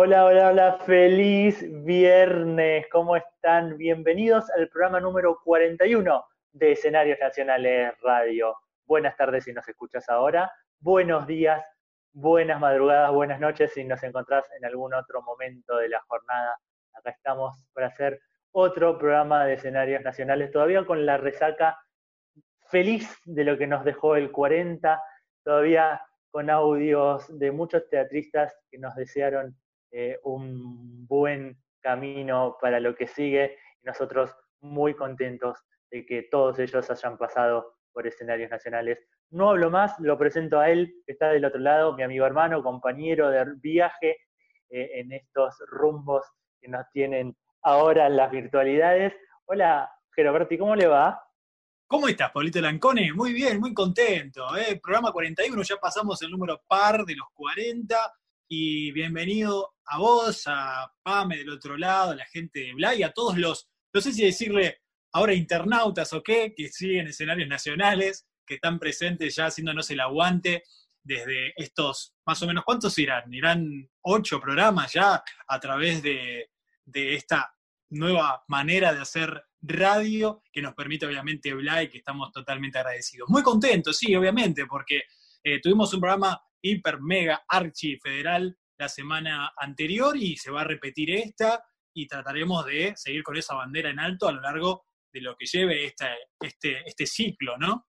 Hola, hola, hola, feliz viernes, ¿cómo están? Bienvenidos al programa número 41 de Escenarios Nacionales Radio. Buenas tardes si nos escuchas ahora, buenos días, buenas madrugadas, buenas noches si nos encontrás en algún otro momento de la jornada. Acá estamos para hacer otro programa de Escenarios Nacionales, todavía con la resaca feliz de lo que nos dejó el 40, todavía con audios de muchos teatristas que nos desearon eh, un buen camino para lo que sigue y nosotros muy contentos de que todos ellos hayan pasado por escenarios nacionales. No hablo más, lo presento a él, que está del otro lado, mi amigo hermano, compañero de viaje eh, en estos rumbos que nos tienen ahora las virtualidades. Hola, Geroberti, ¿cómo le va? ¿Cómo estás, Pablito Lancone? Muy bien, muy contento. ¿eh? Programa 41, ya pasamos el número par de los 40 y bienvenido a vos, a Pame del otro lado, a la gente de Blay, a todos los, no sé si decirle ahora internautas o qué, que siguen escenarios nacionales, que están presentes ya haciéndonos el aguante desde estos, más o menos, ¿cuántos irán? Irán ocho programas ya a través de, de esta nueva manera de hacer radio que nos permite obviamente Blay, que estamos totalmente agradecidos. Muy contentos, sí, obviamente, porque eh, tuvimos un programa hiper, mega, archi federal la semana anterior y se va a repetir esta y trataremos de seguir con esa bandera en alto a lo largo de lo que lleve este, este ciclo, ¿no?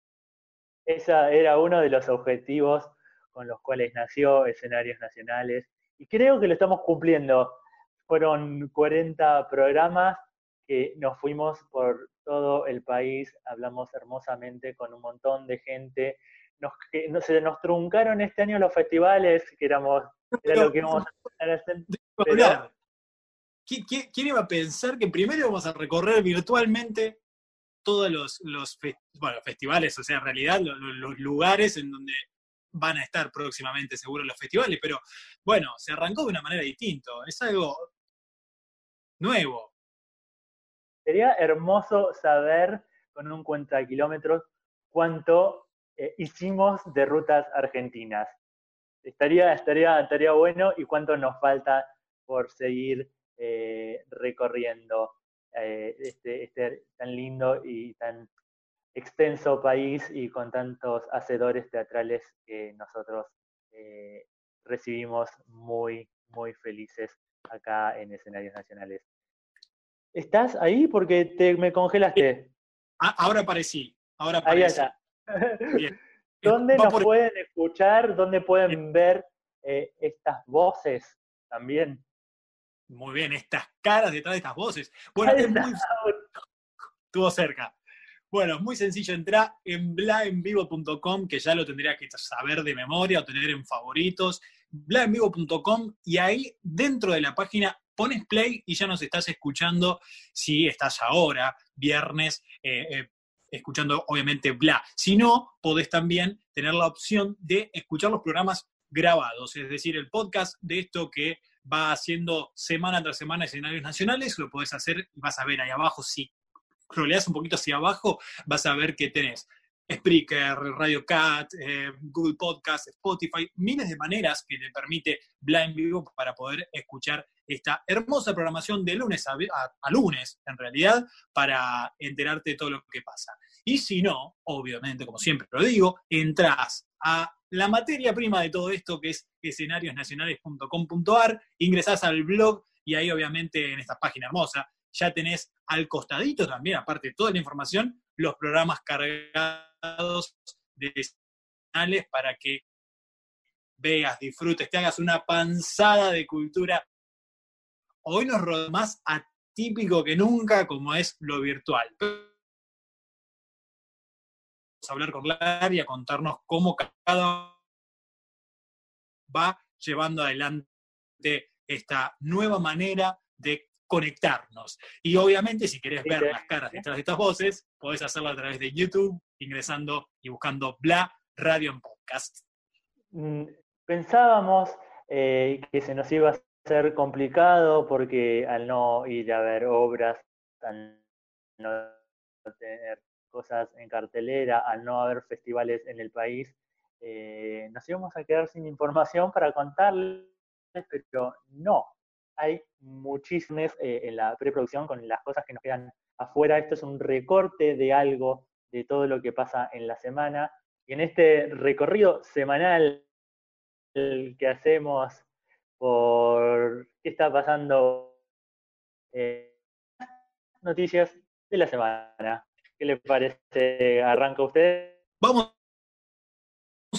Ese era uno de los objetivos con los cuales nació Escenarios Nacionales y creo que lo estamos cumpliendo. Fueron 40 programas que nos fuimos por todo el país, hablamos hermosamente con un montón de gente nos, no, se nos truncaron este año los festivales, que éramos, era lo que íbamos a hacer. ¿Quién, iba a pensar que primero íbamos a recorrer virtualmente todos los, los festivales, o sea, en realidad los, los, lugares en donde van a estar próximamente seguro los festivales, pero bueno, se arrancó de una manera distinta, es algo nuevo. Sería hermoso saber con un cuenta de kilómetros cuánto eh, hicimos de rutas argentinas. Estaría, estaría, estaría bueno y cuánto nos falta por seguir eh, recorriendo eh, este, este, tan lindo y tan extenso país y con tantos hacedores teatrales que nosotros recibimos muy, muy felices acá en escenarios nacionales. ¿Estás ahí? Porque te, me congelaste. Ah, ahora aparecí. Ahora aparecí. ¿Dónde nos pueden escuchar? ¿Dónde pueden ver eh, estas voces también? Muy bien, estas caras detrás de estas voces. Bueno, estuvo cerca. Bueno, es muy sencillo, entra en blaenvivo.com, que ya lo tendrías que saber de memoria o tener en favoritos, blaenvivo.com, y ahí dentro de la página pones play y ya nos estás escuchando si estás ahora, viernes, eh, eh, escuchando obviamente bla. Si no, podés también tener la opción de escuchar los programas grabados, es decir, el podcast de esto que va haciendo semana tras semana escenarios nacionales, lo podés hacer y vas a ver ahí abajo, si roleas un poquito hacia abajo, vas a ver que tenés Spreaker, Radio Cat, eh, Google Podcast, Spotify, miles de maneras que te permite Blind Vivo para poder escuchar esta hermosa programación de lunes a, lunes, en realidad, para enterarte de todo lo que pasa. Y si no, obviamente, como siempre lo digo, entras a la materia prima de todo esto, que es escenariosnacionales.com.ar, ingresás al blog y ahí obviamente en esta página hermosa ya tenés al costadito también, aparte de toda la información, los programas cargados de señales para que veas, disfrutes, te hagas una panzada de cultura. Hoy nos rodea más atípico que nunca como es lo virtual. Vamos a hablar con Claria, a contarnos cómo cada va llevando adelante esta nueva manera de conectarnos. Y obviamente, si querés ver las caras detrás de estas voces, podés hacerlo a través de YouTube, ingresando y buscando Bla Radio en Podcast. Mm, pensábamos eh, que se nos iba a hacer complicado porque al no ir a ver obras, al no tener cosas en cartelera, al no haber festivales en el país, eh, nos íbamos a quedar sin información para contarles, pero no, hay muchísimos eh, en la preproducción con las cosas que nos quedan afuera. Esto es un recorte de algo de todo lo que pasa en la semana. Y en este recorrido semanal que hacemos por qué está pasando eh, noticias de la semana. ¿Qué le parece? ¿Arranca usted? Vamos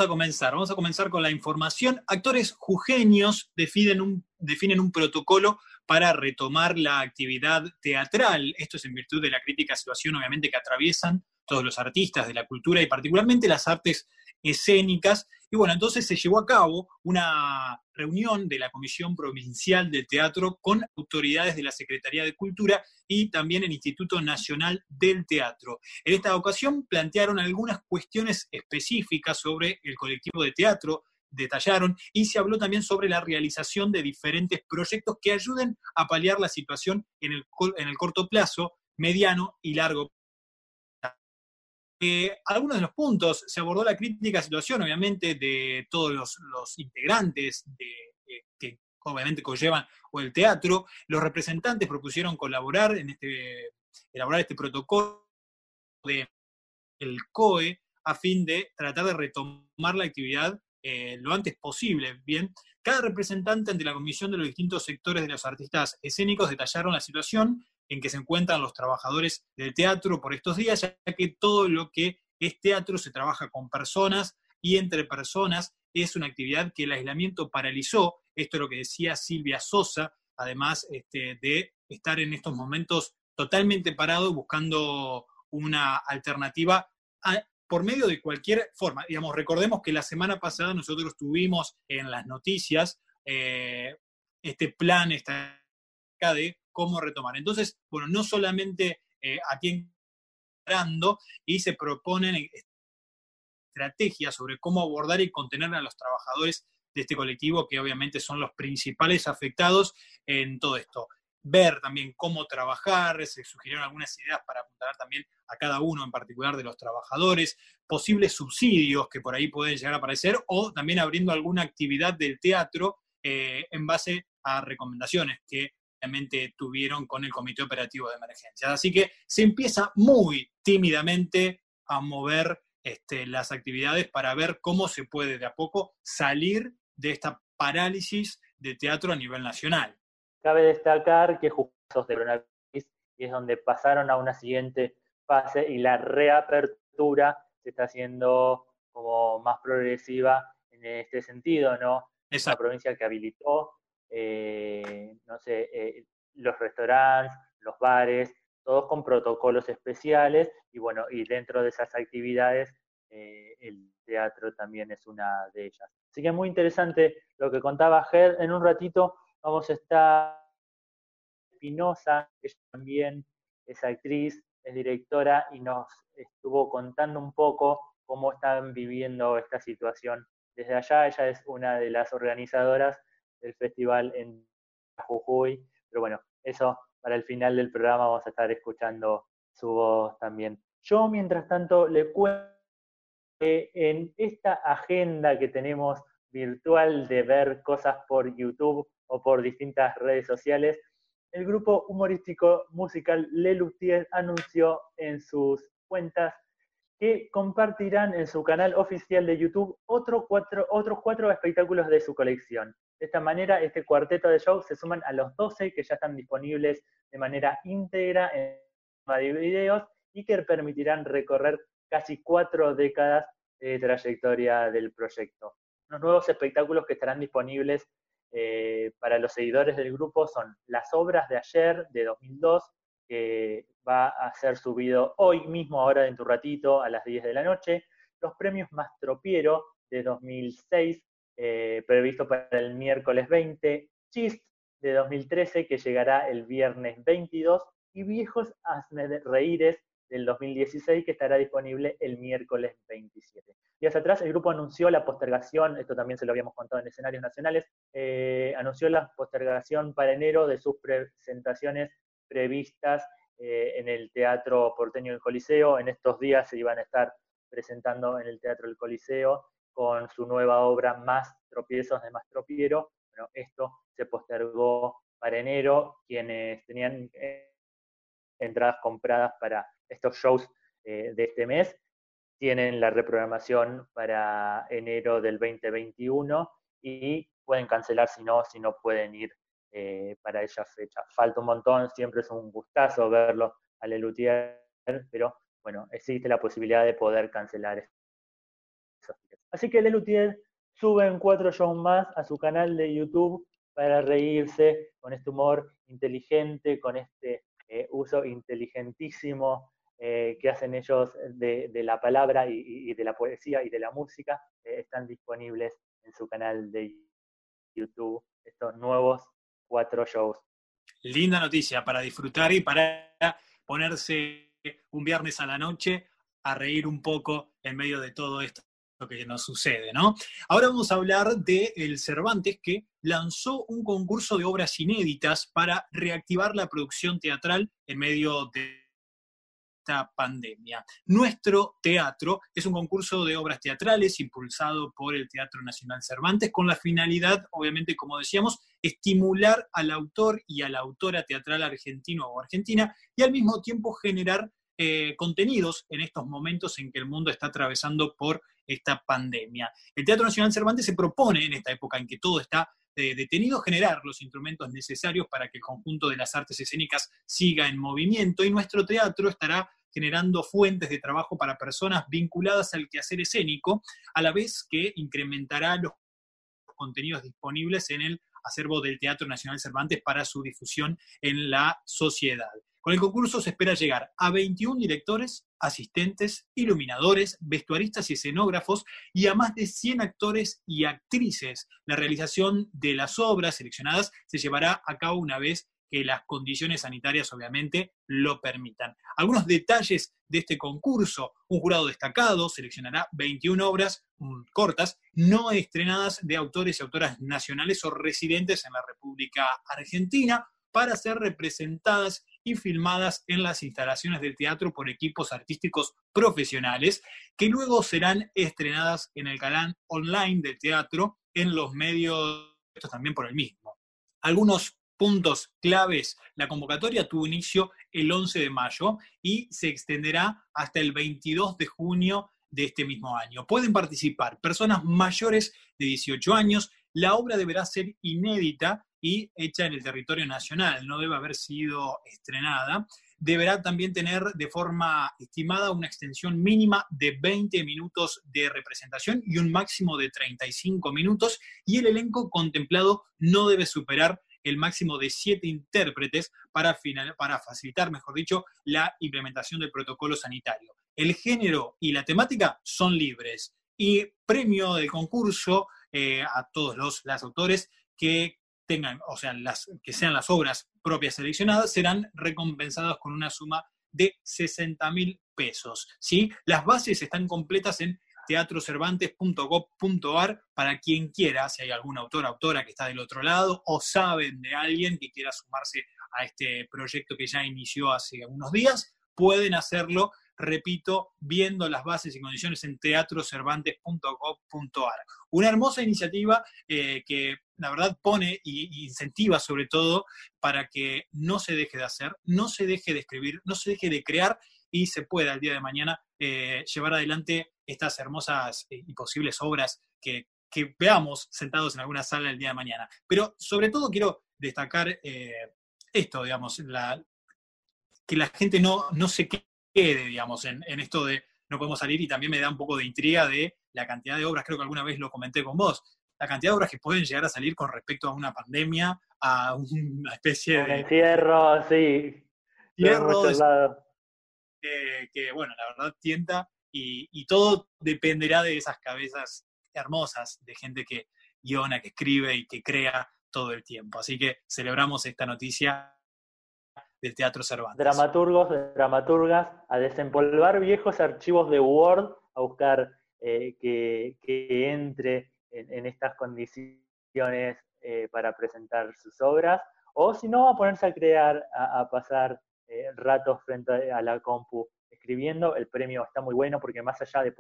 a comenzar. Vamos a comenzar con la información. Actores jujeños definen un, definen un protocolo para retomar la actividad teatral. Esto es en virtud de la crítica situación, obviamente, que atraviesan todos los artistas de la cultura y particularmente las artes escénicas. Y bueno, entonces se llevó a cabo una reunión de la Comisión Provincial del Teatro con autoridades de la Secretaría de Cultura y también el Instituto Nacional del Teatro. En esta ocasión plantearon algunas cuestiones específicas sobre el colectivo de teatro, detallaron, y se habló también sobre la realización de diferentes proyectos que ayuden a paliar la situación en el, corto plazo, mediano y largo eh, algunos de los puntos, se abordó la crítica situación, obviamente, de todos los, integrantes de, que obviamente conllevan o el teatro. Los representantes propusieron colaborar en este, elaborar este protocolo de el COE a fin de tratar de retomar la actividad eh, lo antes posible. Bien, cada representante ante la comisión de los distintos sectores de los artistas escénicos detallaron la situación en que se encuentran los trabajadores del teatro por estos días, ya que todo lo que es teatro se trabaja con personas y entre personas es una actividad que el aislamiento paralizó. Esto es lo que decía Silvia Sosa, además este, de estar en estos momentos totalmente parado buscando una alternativa por medio de cualquier forma. Digamos, recordemos que la semana pasada nosotros tuvimos en las noticias eh, este plan, esta de cómo retomar. Entonces, bueno, no solamente eh, aquí y se proponen estrategias sobre cómo abordar y contener a los trabajadores de este colectivo, que obviamente son los principales afectados en todo esto. Ver también cómo trabajar, se sugirieron algunas ideas para apuntar también a cada uno en particular de los trabajadores, posibles subsidios que por ahí pueden llegar a aparecer, o también abriendo alguna actividad del teatro eh, en base a recomendaciones que tuvieron con el Comité Operativo de Emergencias. Así que se empieza muy tímidamente a mover este, las actividades para ver cómo se puede de a poco salir de esta parálisis de teatro a nivel nacional. Cabe destacar que justo de coronavirus y es donde pasaron a una siguiente fase y la reapertura se está haciendo como más progresiva en este sentido, ¿no? Esa provincia que habilitó eh, no sé, eh, los restaurantes, los bares, todos con protocolos especiales y bueno, y dentro de esas actividades eh, el teatro también es una de ellas. Así que muy interesante lo que contaba Ger. En un ratito vamos a estar Espinosa, que también es actriz, es directora y nos estuvo contando un poco cómo están viviendo esta situación desde allá. Ella es una de las organizadoras el festival en Jujuy. Pero bueno, eso para el final del programa vamos a estar escuchando su voz también. Yo, mientras tanto, le cuento que en esta agenda que tenemos virtual de ver cosas por YouTube o por distintas redes sociales, el grupo humorístico musical Le Luthier anunció en sus cuentas que compartirán en su canal oficial de YouTube otros cuatro espectáculos de su colección. De esta manera, este cuarteto de shows se suman a los 12 que ya están disponibles de manera íntegra en de videos y que permitirán recorrer casi cuatro décadas de trayectoria del proyecto. Los nuevos espectáculos que estarán disponibles eh, para los seguidores del grupo son Las Obras de Ayer, de 2002, que va a ser subido hoy mismo, ahora en tu ratito, a las 10 de la noche. Los premios Mastropiero, de 2006, eh, previsto para el miércoles 20, Chist de 2013 que llegará el viernes 22 y Viejos Hazme Reíres del 2016 que estará disponible el miércoles 27. Días atrás el grupo anunció la postergación, esto también se lo habíamos contado en escenarios nacionales, eh, anunció la postergación para enero de sus presentaciones previstas eh, en el Teatro Porteño del Coliseo. En estos días se iban a estar presentando en el Teatro del Coliseo con su nueva obra Más tropiezos de Más Tropiero. Bueno, esto se postergó para enero, quienes tenían eh, entradas compradas para estos shows de este mes, tienen la reprogramación para enero del 2021 y pueden cancelar si no, si no pueden ir para esa fecha. Falta un montón, siempre es un gustazo verlo a Lelutier, pero bueno, existe la posibilidad de poder cancelar Así que Lelutier suben cuatro shows más a su canal de YouTube para reírse con este humor inteligente, con este eh, uso inteligentísimo eh, que hacen ellos de, la palabra y, de la poesía y de la música. Eh, están disponibles en su canal de YouTube estos nuevos cuatro shows. Linda noticia para disfrutar y para ponerse un viernes a la noche a reír un poco en medio de todo esto que nos sucede, ¿no? Ahora vamos a hablar de el Cervantes que lanzó un concurso de obras inéditas para reactivar la producción teatral en medio de esta pandemia. Nuestro teatro es un concurso de obras teatrales impulsado por el Teatro Nacional Cervantes con la finalidad, obviamente, como decíamos, estimular al autor y a la autora teatral argentino o argentina y al mismo tiempo generar eh, contenidos en estos momentos en que el mundo está atravesando por esta pandemia. El Teatro Nacional Cervantes se propone, en esta época en que todo está eh, detenido, generar los instrumentos necesarios para que el conjunto de las artes escénicas siga en movimiento y nuestro teatro estará generando fuentes de trabajo para personas vinculadas al quehacer escénico, a la vez que incrementará los contenidos disponibles en el acervo del Teatro Nacional Cervantes para su difusión en la sociedad. Con el concurso se espera llegar a 21 directores, asistentes, iluminadores, vestuaristas y escenógrafos y a más de 100 actores y actrices. La realización de las obras seleccionadas se llevará a cabo una vez que las condiciones sanitarias obviamente lo permitan. Algunos detalles de este concurso. Un jurado destacado seleccionará 21 obras mm, cortas no estrenadas de autores y autoras nacionales o residentes en la República Argentina para ser representadas y filmadas en las instalaciones del teatro por equipos artísticos profesionales, que luego serán estrenadas en el canal online del teatro en los medios, también por el mismo. Algunos puntos claves. La convocatoria tuvo inicio el 11 de mayo y se extenderá hasta el 22 de junio de este mismo año. Pueden participar personas mayores de 18 años. La obra deberá ser inédita y hecha en el territorio nacional, no debe haber sido estrenada. Deberá también tener de forma estimada una extensión mínima de 20 minutos de representación y un máximo de 35 minutos y el elenco contemplado no debe superar el máximo de siete intérpretes para, para facilitar, mejor dicho, la implementación del protocolo sanitario. El género y la temática son libres y premio del concurso eh, a todos los autores que tengan, o sea, las, que sean las obras propias seleccionadas, serán recompensadas con una suma de 60 mil pesos. ¿sí? Las bases están completas en teatrocervantes.gov.ar para quien quiera, si hay algún autor autora que está del otro lado o saben de alguien que quiera sumarse a este proyecto que ya inició hace unos días, pueden hacerlo repito, viendo las bases y condiciones en teatrocervantes.gov.ar. Una hermosa iniciativa eh, que la verdad pone e incentiva sobre todo para que no se deje de hacer, no se deje de escribir, no se deje de crear y se pueda el día de mañana eh, llevar adelante estas hermosas eh, y posibles obras que, veamos sentados en alguna sala el día de mañana. Pero sobre todo quiero destacar esto, digamos, que la gente no, no se quede quede, digamos, en, esto de no podemos salir y también me da un poco de intriga de la cantidad de obras, creo que alguna vez lo comenté con vos, la cantidad de obras que pueden llegar a salir con respecto a una pandemia, a una especie de... Encierro, sí. Encierro, que, bueno, la verdad tienta y, y, todo dependerá de esas cabezas hermosas de gente que guiona, que escribe y que crea todo el tiempo. Así que celebramos esta noticia del Teatro Cervantes. Dramaturgos, dramaturgas, a desempolvar viejos archivos de Word, a buscar eh, que, entre en, estas condiciones eh, para presentar sus obras, o si no, a ponerse a crear, a, pasar eh, ratos frente a la compu escribiendo. El premio está muy bueno porque más allá de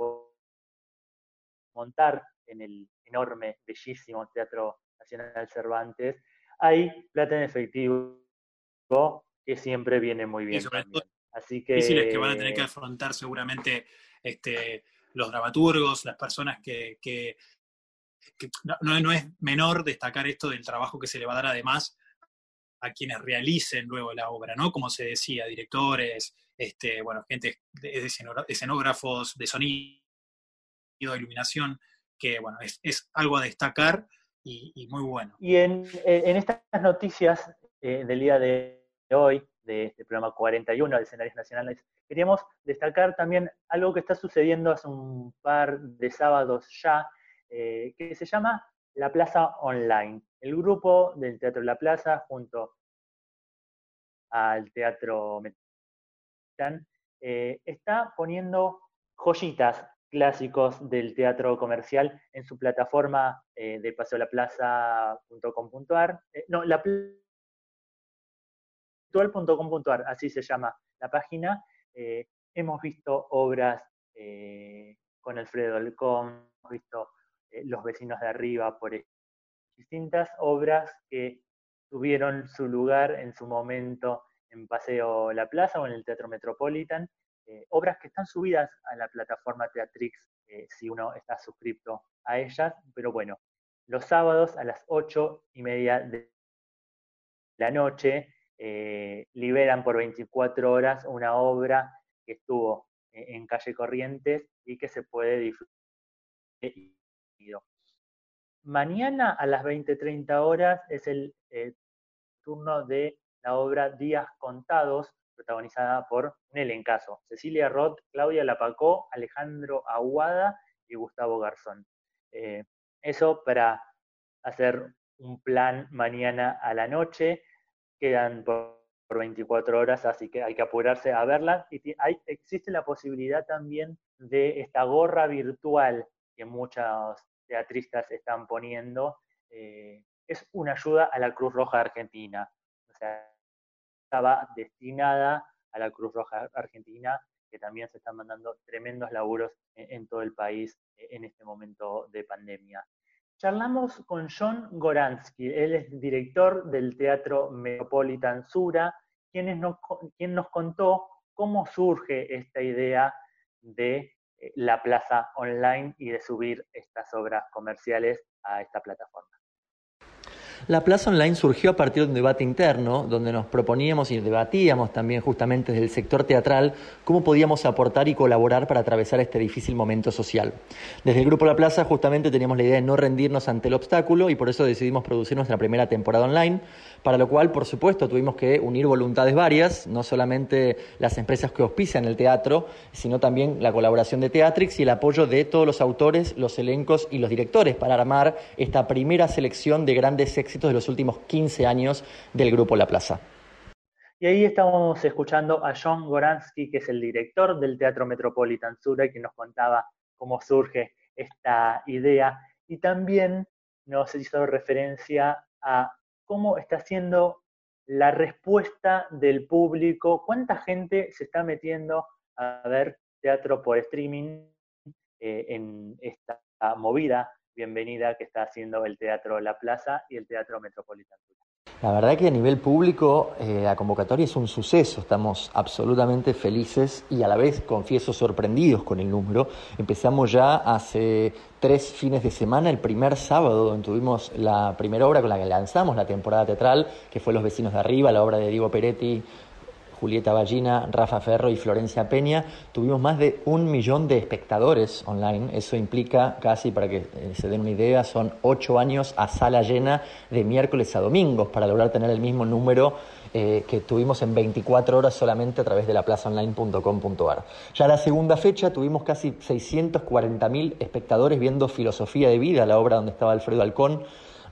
montar en el enorme, bellísimo Teatro Nacional Cervantes, hay plata en efectivo, que siempre viene muy bien. Así que... Difíciles que van a tener que afrontar seguramente este, los dramaturgos, las personas que, no, es menor destacar esto del trabajo que se le va a dar además a quienes realicen luego la obra, ¿no? Como se decía, directores, este, bueno, gente de, escenógrafos, de sonido, de iluminación, que bueno, es, algo a destacar y, muy bueno. Y en, estas noticias eh, del día de hoy, de este programa 41 de escenarios nacionales, queríamos destacar también algo que está sucediendo hace un par de sábados ya, eh, que se llama La Plaza Online. El grupo del Teatro La Plaza, junto al Teatro Metrán, eh, está poniendo joyitas clásicos del teatro comercial en su plataforma eh, de paseolaplaza.com.ar. actual.com.ar, así se llama la página. Eh, hemos visto obras eh, con Alfredo Alcón, hemos visto eh, Los vecinos de arriba, por distintas obras que tuvieron su lugar en su momento en Paseo La Plaza o en el Teatro Metropolitan, obras que están subidas a la plataforma Teatrix si uno está suscrito a ellas, pero bueno, los sábados a las ocho y media de la noche eh, liberan por 24 horas una obra que estuvo e-, en calle Corrientes y que se puede disfrutar. Mañana a las 20.30 horas es el eh, turno de la obra Días Contados, protagonizada por un elencazo. Cecilia Roth, Claudia Lapacó, Alejandro Aguada y Gustavo Garzón. Eh, eso para hacer un plan mañana a la noche quedan por, 24 horas, así que hay que apurarse a verlas. Y hay, existe la posibilidad también de esta gorra virtual que muchos teatristas están poniendo. Eh, es una ayuda a la Cruz Roja Argentina. O sea, estaba destinada a la Cruz Roja Argentina, que también se están mandando tremendos laburos en todo el país en este momento de pandemia. Charlamos con John Goransky, él es director del Teatro Metropolitan Sura, quien nos, quien nos contó cómo surge esta idea de eh, la plaza online y de subir estas obras comerciales a esta plataforma. La Plaza Online surgió a partir de un debate interno donde nos proponíamos y debatíamos también justamente desde el sector teatral cómo podíamos aportar y colaborar para atravesar este difícil momento social. Desde el Grupo La Plaza justamente teníamos la idea de no rendirnos ante el obstáculo y por eso decidimos producir nuestra primera temporada online para lo cual, por supuesto, tuvimos que unir voluntades varias, no solamente las empresas que auspician el teatro, sino también la colaboración de Teatrix y el apoyo de todos los autores, los elencos y los directores para armar esta primera selección de grandes éxitos de los últimos 15 años del Grupo La Plaza. Y ahí estamos escuchando a John Goransky, que es el director del Teatro Metropolitan Sur, y que nos contaba cómo surge esta idea. Y también nos hizo referencia a cómo está siendo la respuesta del público, cuánta gente se está metiendo a ver teatro por streaming eh, en esta movida bienvenida que está haciendo el Teatro La Plaza y el Teatro Metropolitano. La verdad que a nivel público eh, la convocatoria es un suceso, estamos absolutamente felices y a la vez, confieso, sorprendidos con el número. Empezamos ya hace tres fines de semana, el primer sábado, donde tuvimos la primera obra con la que lanzamos la temporada teatral, que fue Los vecinos de arriba, la obra de Diego Peretti, Julieta Ballina, Rafa Ferro y Florencia Peña, tuvimos más de un millón de espectadores online. Eso implica casi, para que eh, se den una idea, son ocho años a sala llena de miércoles a domingos para lograr tener el mismo número eh, que tuvimos en 24 horas solamente a través de la plazaonline.com.ar. Ya la segunda fecha tuvimos casi 640.000 espectadores viendo Filosofía de Vida, la obra donde estaba Alfredo Alcón,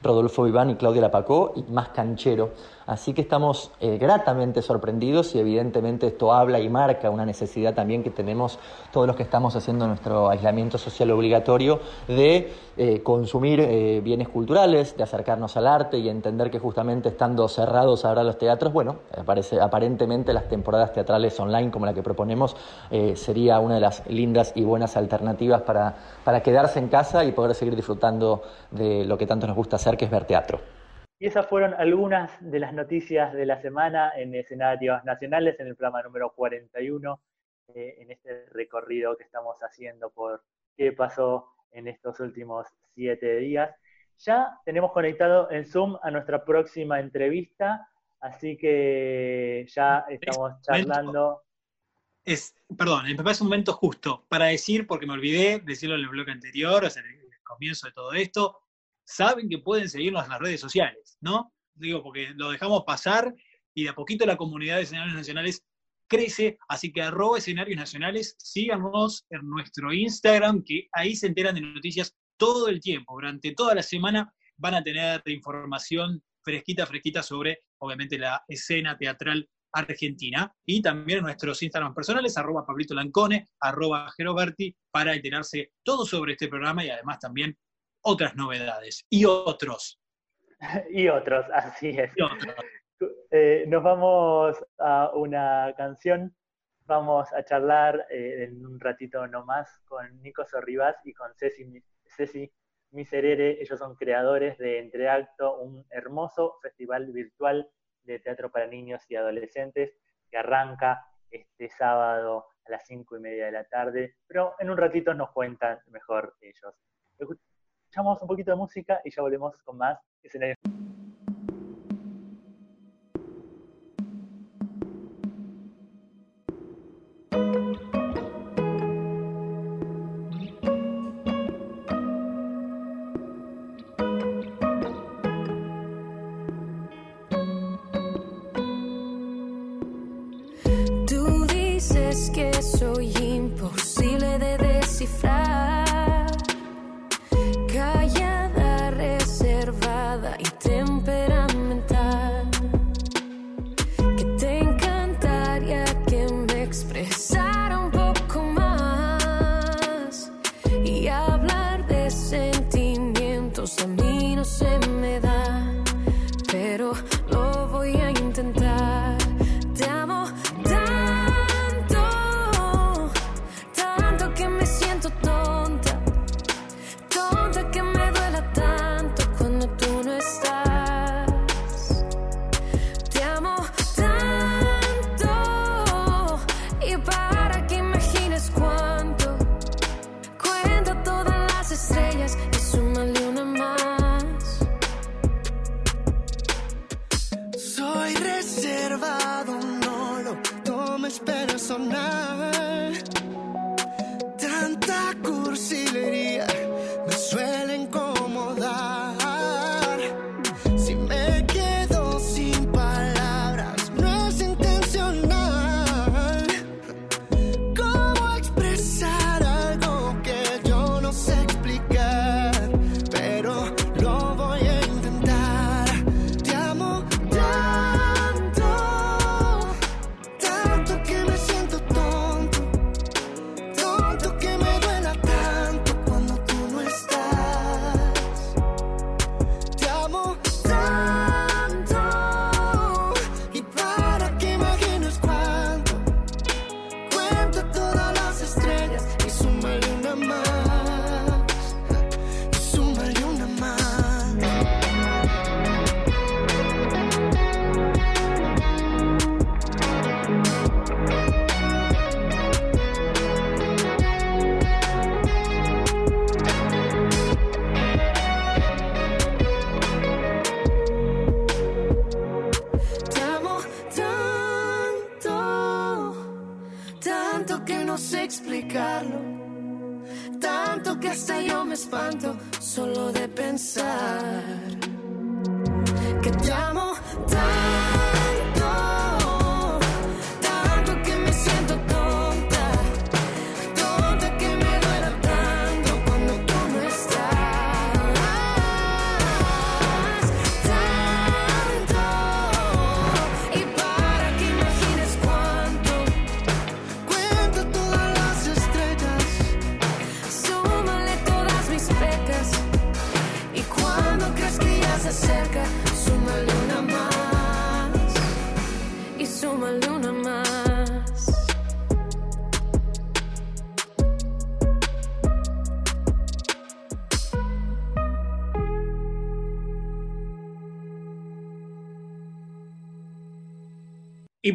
Rodolfo Viván y Claudia Lapacó, y más canchero. Así que estamos eh, gratamente sorprendidos y evidentemente esto habla y marca una necesidad también que tenemos todos los que estamos haciendo nuestro aislamiento social obligatorio de eh, consumir eh, bienes culturales, de acercarnos al arte y entender que justamente estando cerrados ahora los teatros, bueno, aparece, aparentemente las temporadas teatrales online como la que proponemos sería una de las lindas y buenas alternativas para, para quedarse en casa y poder seguir disfrutando de lo que tanto nos gusta hacer, que es ver teatro. Y esas fueron algunas de las noticias de la semana en escenarios nacionales en el programa número 41, eh, en este recorrido que estamos haciendo por qué pasó en estos últimos siete días. Ya tenemos conectado en Zoom a nuestra próxima entrevista, así que ya estamos charlando. Es, perdón, me parece un momento justo para decir, porque me olvidé decirlo en el bloque anterior, o sea, el comienzo de todo esto, saben que pueden seguirnos en las redes sociales, ¿no? Digo, porque lo dejamos pasar y de a poquito la comunidad de escenarios nacionales crece, así que arroba escenarios nacionales, síganos en nuestro Instagram, que ahí se enteran de noticias todo el tiempo, durante toda la semana van a tener información fresquita, fresquita sobre, obviamente, la escena teatral argentina y también nuestros Instagram personales, arroba Pablito Lancone, arroba Geroberti, para enterarse todo sobre este programa y además también otras novedades y otros. y otros, así es. Eh, nos vamos a una canción. Vamos a charlar eh, en un ratito nomás con Nico Sorribas y con Ceci, Ceci Miserere. Ellos son creadores de Entreacto, un hermoso festival virtual de teatro para niños y adolescentes que arranca este sábado a las cinco y media de la tarde, pero en un ratito nos cuentan mejor ellos. Escuchamos un poquito de música y ya volvemos con más escenarios.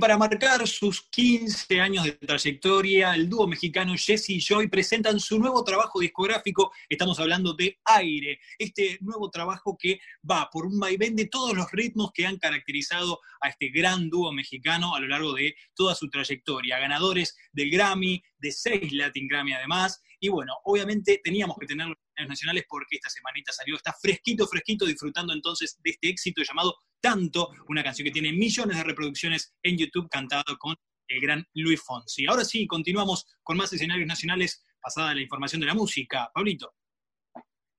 Para marcar sus 15 años de trayectoria, el dúo mexicano Jesse y Joy presentan su nuevo trabajo discográfico. Estamos hablando de Aire, este nuevo trabajo que va por un vaivén de todos los ritmos que han caracterizado a este gran dúo mexicano a lo largo de toda su trayectoria. Ganadores del Grammy, de seis Latin Grammy además. Y bueno, obviamente teníamos que tenerlos en nacionales porque esta semanita salió, está fresquito, fresquito, disfrutando entonces de este éxito llamado Tanto, una canción que tiene millones de reproducciones en YouTube cantado con el gran Luis Fonsi. Ahora sí, continuamos con más escenarios nacionales, pasada la información de la música. Pablito.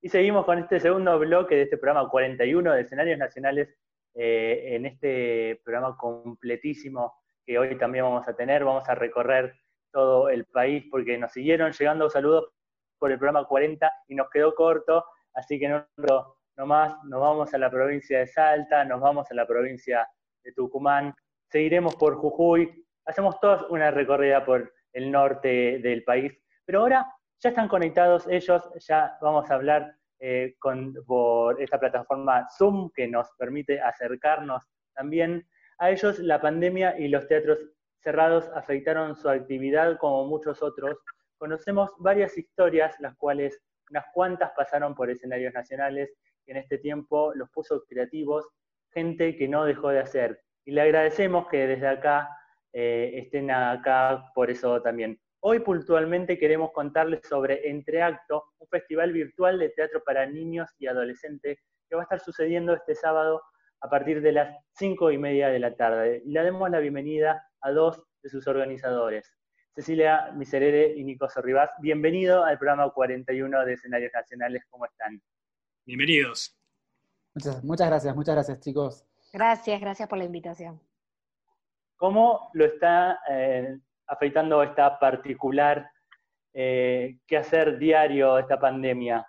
Y seguimos con este segundo bloque de este programa 41 de escenarios nacionales, eh, en este programa completísimo que hoy también vamos a tener. Vamos a recorrer todo el país porque nos siguieron llegando saludos por el programa 40 y nos quedó corto, así que no, más nos vamos a la provincia de Salta, nos vamos a la provincia de Tucumán, seguiremos por Jujuy, hacemos todos una recorrida por el norte del país, pero ahora ya están conectados ellos, ya vamos a hablar eh, con, por esta plataforma Zoom que nos permite acercarnos también a ellos. La pandemia y los teatros cerrados afectaron su actividad como muchos otros. Conocemos varias historias, las cuales unas cuantas pasaron por escenarios nacionales y en este tiempo los puso creativos, gente que no dejó de hacer. Y le agradecemos que desde acá eh, estén acá por eso también. Hoy puntualmente queremos contarles sobre Entreacto, un festival virtual de teatro para niños y adolescentes que va a estar sucediendo este sábado a partir de las cinco y media de la tarde. Y le damos la bienvenida a dos de sus organizadores. Cecilia Miserere y Nico Sorribás, bienvenido al programa 41 de Escenarios Nacionales, ¿cómo están? Bienvenidos. Muchas, muchas gracias, muchas gracias chicos. Gracias, gracias por la invitación. ¿Cómo lo está eh, afectando esta particular eh, quehacer diario esta pandemia?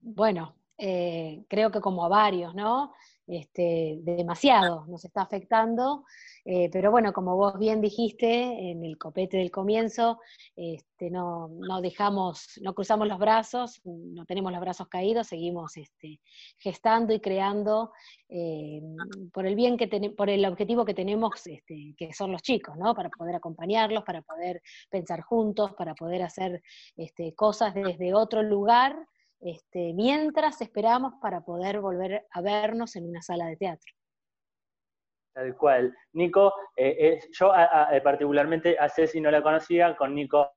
Bueno, eh, creo que como a varios, ¿no? Este, demasiado nos está afectando, eh, pero bueno, como vos bien dijiste en el copete del comienzo, este, no, dejamos, no cruzamos los brazos, no tenemos los brazos caídos, seguimos este, gestando y creando eh, por el bien que por el objetivo que tenemos, este, que son los chicos, ¿no? Para poder acompañarlos, para poder pensar juntos, para poder hacer este, cosas desde otro lugar este, mientras esperamos para poder volver a vernos en una sala de teatro. Tal cual. Nico, eh, yo particularmente a Ceci no la conocía, con Nico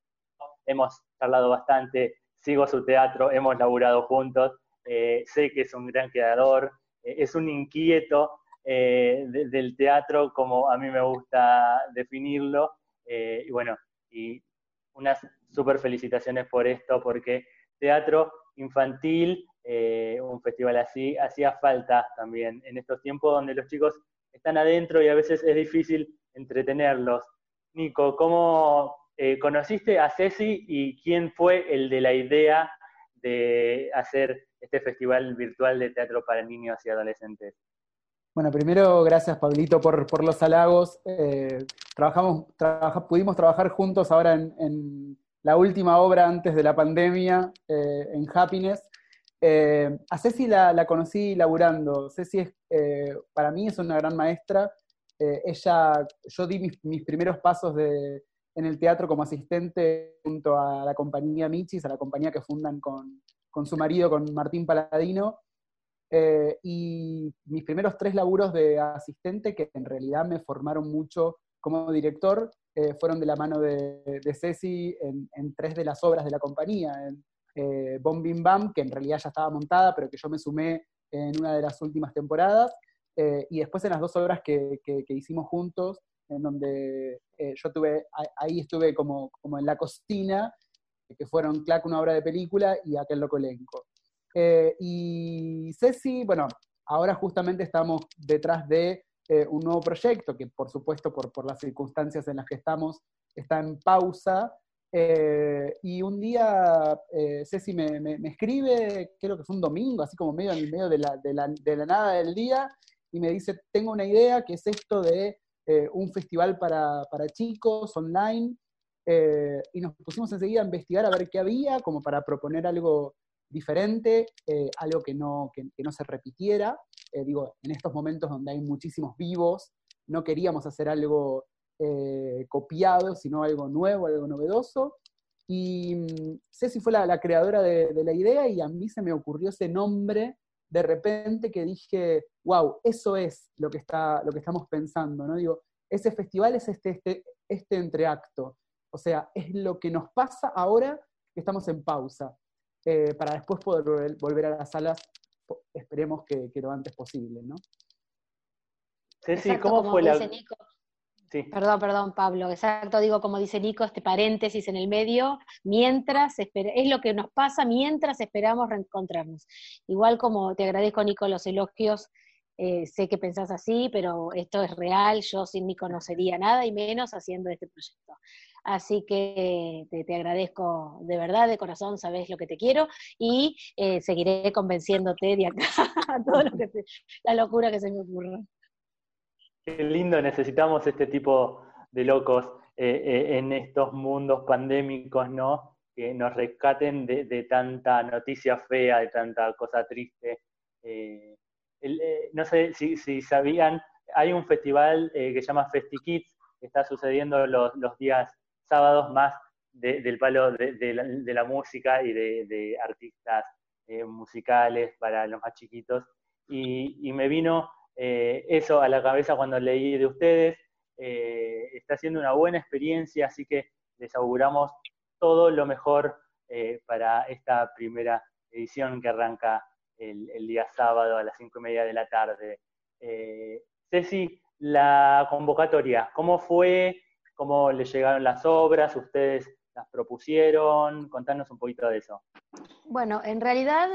hemos charlado bastante, sigo su teatro, hemos laburado juntos, eh, sé que es un gran creador, eh, es un inquieto del teatro, como a mí me gusta definirlo, y bueno, y unas super felicitaciones por esto, porque teatro infantil, eh, un festival así, hacía falta también en estos tiempos donde los chicos están adentro y a veces es difícil entretenerlos. Nico, ¿cómo eh, conociste a Ceci y quién fue el de la idea de hacer este festival virtual de teatro para niños y adolescentes? Bueno, primero, gracias Pablito por, los halagos. Eh, trabajamos, pudimos trabajar juntos ahora en la última obra antes de la pandemia eh, en Happiness. Eh, a Ceci la, conocí laburando. Ceci es, eh, para mí es una gran maestra. ella, yo di mis, primeros pasos en el teatro como asistente junto a la compañía Michis, a la compañía que fundan con, con su marido, con Martín Paladino. y mis primeros tres laburos de asistente, que en realidad me formaron mucho como director, eh, fueron de la mano de, Ceci en, tres de las obras de la compañía, en eh, Bom Bim Bam, que en realidad ya estaba montada, pero que yo me sumé en una de las últimas temporadas, eh, y después en las dos obras que, hicimos juntos, en donde eh, yo tuve, ahí estuve como, como en la cocina, que fueron Clack, una obra de película, y aquel loco elenco. y Ceci, bueno, ahora justamente estamos detrás de eh, un nuevo proyecto que por supuesto por, por, las circunstancias en las que estamos está en pausa. Eh, y un día eh, Ceci me, me, escribe, creo que fue un domingo, así como medio en medio de la, de, la, de la, nada del día, y me dice, tengo una idea que es esto de un festival para, para chicos online. y nos pusimos enseguida a investigar a ver qué había, como para proponer algo diferente, algo que no, que, no se repitiera. Digo, en estos momentos donde hay muchísimos vivos, no queríamos hacer algo copiado, sino algo nuevo, algo novedoso. Y mm, Ceci fue la, creadora de, la idea y a mí se me ocurrió ese nombre de repente que dije, wow, eso es lo que, está, lo que estamos pensando, ¿no? Digo, ese festival es este, este, este entreacto. O sea, es lo que nos pasa ahora que estamos en pausa, eh, para después poder volver a las salas, esperemos que, lo antes posible, ¿no? Ceci, ¿cómo fue la... Perdón, perdón, Pablo, exacto, digo como dice Nico, este paréntesis en el medio, mientras, es lo que nos pasa mientras esperamos reencontrarnos. Igual como te agradezco, Nico, los elogios, eh, sé que pensás así, pero esto es real, yo sin Nico no sería nada y menos haciendo este proyecto. Así que te, agradezco de verdad, de corazón, sabes lo que te quiero y eh, seguiré convenciéndote de acá a todo lo que la locura que se me ocurra. Qué lindo, necesitamos este tipo de locos eh, eh, en estos mundos pandémicos, ¿no? Que nos rescaten de, tanta noticia fea, de tanta cosa triste. Eh, no sé si, sabían, hay un festival que se llama FestiKids, que está sucediendo los, días sábados más del palo de, la, música y de, artistas musicales para los más chiquitos. y me vino eh, eso a la cabeza cuando leí de ustedes. Eh, está siendo una buena experiencia, así que les auguramos todo lo mejor eh, para esta primera edición que arranca el, día sábado a las cinco y media de la tarde. Ceci, la convocatoria, ¿cómo fue? ¿Cómo le llegaron las obras? ¿Ustedes las propusieron? Contanos un poquito de eso. Bueno, en realidad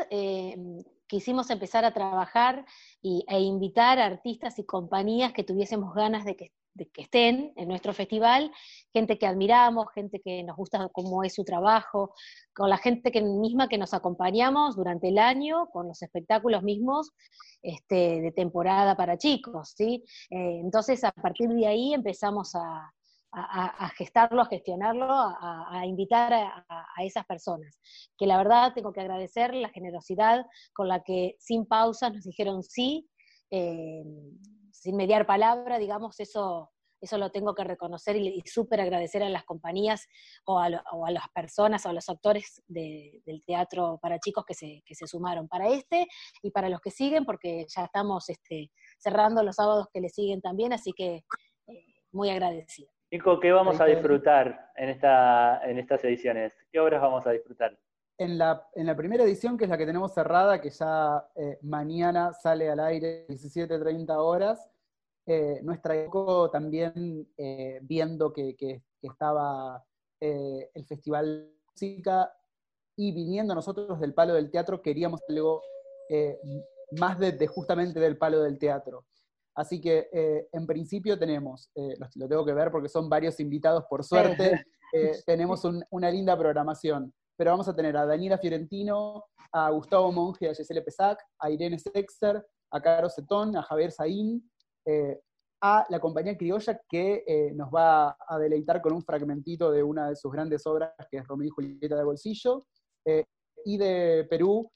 quisimos empezar a trabajar y, e invitar artistas y compañías que tuviésemos ganas de que, estén en nuestro festival, gente que admiramos, gente que nos gusta cómo es su trabajo, con la gente misma que nos acompañamos durante el año, con los espectáculos mismos este, de temporada para chicos. ¿sí? Eh, entonces, a partir de ahí empezamos a, a, gestarlo, a gestionarlo, a, invitar a, esas personas. Que la verdad tengo que agradecer la generosidad con la que sin pausas nos dijeron sí, eh, sin mediar palabra, digamos, eso, eso lo tengo que reconocer y, súper agradecer a las compañías o a, las personas o a los actores del teatro para chicos que se, que se, sumaron para este y para los que siguen, porque ya estamos este, cerrando los sábados que le siguen también, así que eh, muy agradecida. Nico, ¿qué vamos a disfrutar en, esta, en estas ediciones? ¿Qué obras vamos a disfrutar? En la, en la primera edición, que es la que tenemos cerrada, que ya eh, mañana sale al aire 17.30 horas, eh, nuestra eco también eh, viendo que, estaba el Festival de Música y viniendo nosotros del palo del teatro, queríamos algo más de, justamente del palo del teatro. Así que eh, en principio tenemos, eh, lo, tengo que ver porque son varios invitados por suerte, eh, tenemos una linda programación. Pero vamos a tener a Daniela Fiorentino, a Gustavo Monge, a Giselle Pesac, a Irene Sexter, a Caro Cetón, a Javier Saín, a la compañía criolla que nos va a deleitar con un fragmentito de una de sus grandes obras, que es Romeo y Julieta de Bolsillo, y de Perú,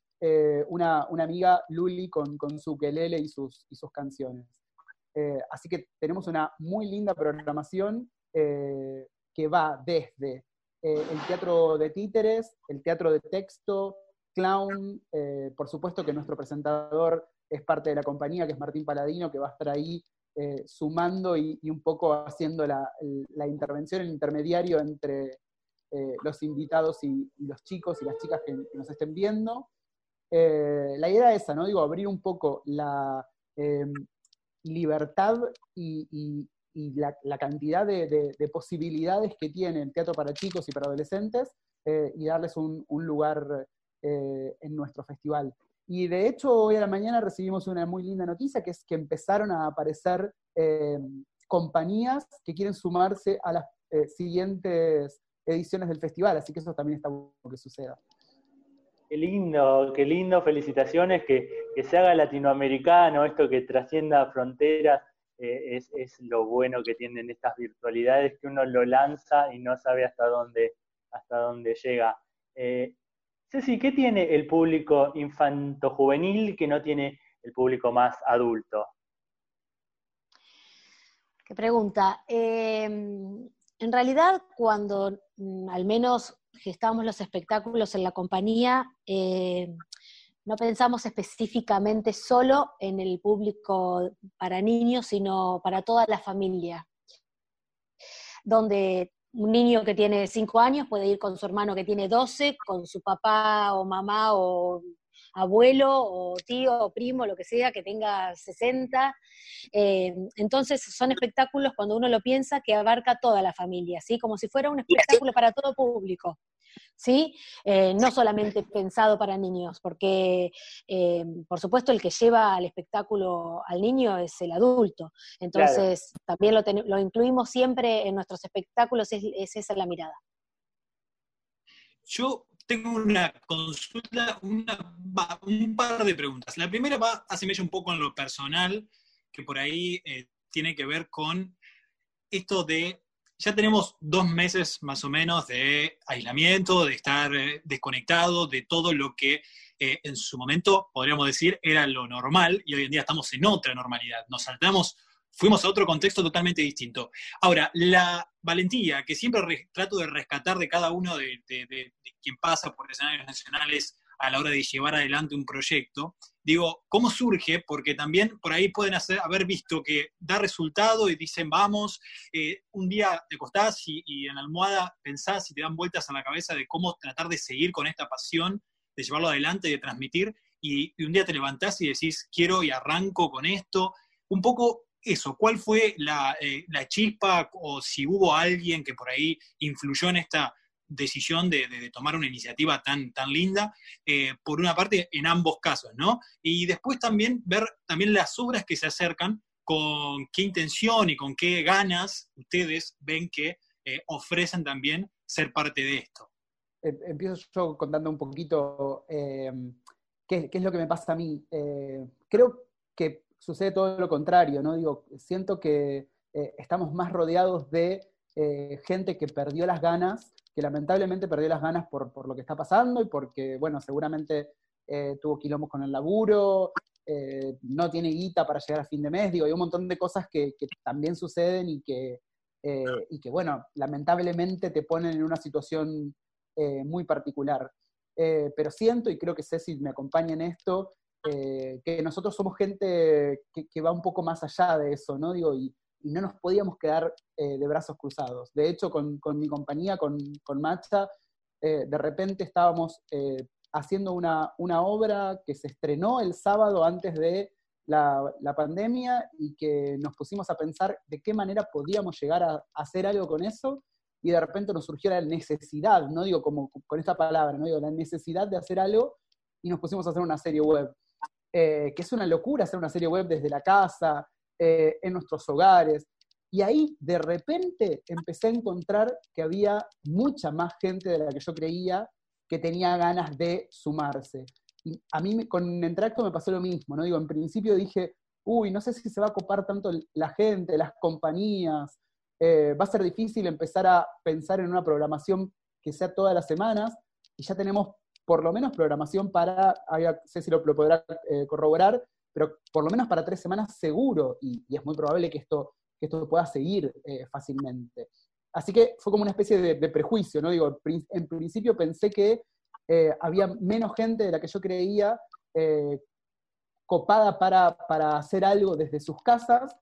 una, amiga Luli con, con su quelele y sus, y sus canciones. Eh, así que tenemos una muy linda programación eh, que va desde eh, el teatro de títeres, el teatro de texto, clown, por supuesto que nuestro presentador es parte de la compañía, que es Martín Paladino, que va a estar ahí sumando y, un poco haciendo la, intervención, el intermediario entre los invitados y, los chicos y las chicas que, nos estén viendo. la idea es esa, ¿no? Digo, abrir un poco la, libertad y, la, cantidad de, posibilidades que tiene el teatro para chicos y para adolescentes eh, y darles un, lugar eh, en nuestro festival. Y de hecho, hoy a la mañana recibimos una muy linda noticia, que es que empezaron a aparecer eh, compañías que quieren sumarse a las siguientes ediciones del festival, así que eso también está bueno que suceda. Qué lindo, qué lindo, felicitaciones, que, se haga latinoamericano, esto que trascienda fronteras, eh, es, lo bueno que tienen estas virtualidades, que uno lo lanza y no sabe hasta dónde, hasta dónde llega. Eh, Ceci, ¿qué tiene el público infanto-juvenil que no tiene el público más adulto? Qué pregunta. Em, en realidad, cuando mm, al menos gestamos los espectáculos en la compañía, eh, no pensamos específicamente solo en el público para niños, sino para toda la familia. Donde un niño que tiene 5 años puede ir con su hermano que tiene 12, con su papá o mamá o abuelo o tío o primo, lo que sea, que tenga 60. Eh, entonces son espectáculos, cuando uno lo piensa, que abarca toda la familia, ¿sí? Como si fuera un espectáculo para todo público. ¿sí? Eh, no solamente pensado para niños, porque eh, por supuesto el que lleva al espectáculo al niño es el adulto, entonces también lo, incluimos siempre en nuestros espectáculos, es, es esa la mirada. Yo tengo una consulta, un par de preguntas. La primera va a asemejar un poco en lo personal, que por ahí eh, tiene que ver con esto de, ya tenemos dos meses más o menos de aislamiento, de estar eh, desconectado de todo lo que eh, en su momento, podríamos decir, era lo normal y hoy en día estamos en otra normalidad. Nos saltamos fuimos a otro contexto totalmente distinto. Ahora, la valentía que siempre trato de rescatar de cada uno de, quien pasa por escenarios nacionales a la hora de llevar adelante un proyecto, digo, ¿cómo surge? Porque también por ahí pueden haber visto que da resultado y dicen, vamos, eh, un día te acostás y, en la almohada pensás y te dan vueltas a la cabeza de cómo tratar de seguir con esta pasión, de llevarlo adelante, de transmitir, y, y un día te levantás y decís, quiero y arranco con esto. Un poco eso, ¿cuál fue eh, la, chispa o si hubo alguien que por ahí influyó en esta decisión de, tomar una iniciativa tan, tan linda, eh, por una parte en ambos casos, ¿no? Y después también ver también las obras que se acercan, con qué intención y con qué ganas ustedes ven que eh, ofrecen también ser parte de esto. Em, empiezo yo contando un poquito qué, qué, es lo que me pasa a mí. creo que sucede todo lo contrario, ¿no? Digo, siento que eh, estamos más rodeados de eh, gente que perdió las ganas, que lamentablemente perdió las ganas por, por lo que está pasando y porque, bueno, seguramente eh, tuvo quilombos con el laburo, no tiene guita para llegar a fin de mes, digo, hay un montón de cosas que, que también suceden y que, y que, bueno, lamentablemente te ponen en una situación muy particular. pero siento, y creo que Ceci me acompaña en esto, eh, que nosotros somos gente que, va un poco más allá de eso, ¿no? Digo, y, no nos podíamos quedar eh, de brazos cruzados. De hecho, con, mi compañía, con, con Macha, eh, de repente estábamos haciendo una, obra que se estrenó el sábado antes de la, pandemia y que nos pusimos a pensar de qué manera podíamos llegar a, hacer algo con eso y de repente nos surgió la necesidad, no digo como con esta palabra, no digo la necesidad de hacer algo y nos pusimos a hacer una serie web. Eh, que es una locura hacer una serie web desde la casa, eh, en nuestros hogares. Y ahí de repente empecé a encontrar que había mucha más gente de la que yo creía que tenía ganas de sumarse. A mí con Entracto me pasó lo mismo, ¿no? Digo, en principio dije, uy, no sé si se va a copar tanto la gente, las compañías, eh, va a ser difícil empezar a pensar en una programación que sea todas las semanas, y ya tenemos por lo menos programación para, sé si lo, podrá eh, corroborar, pero por lo menos para tres semanas seguro, y, es muy probable que esto, que esto pueda seguir eh, fácilmente. Así que fue como una especie de, prejuicio, ¿no? Digo, en principio pensé que eh, había menos gente de la que yo creía copada para, hacer algo desde sus casas,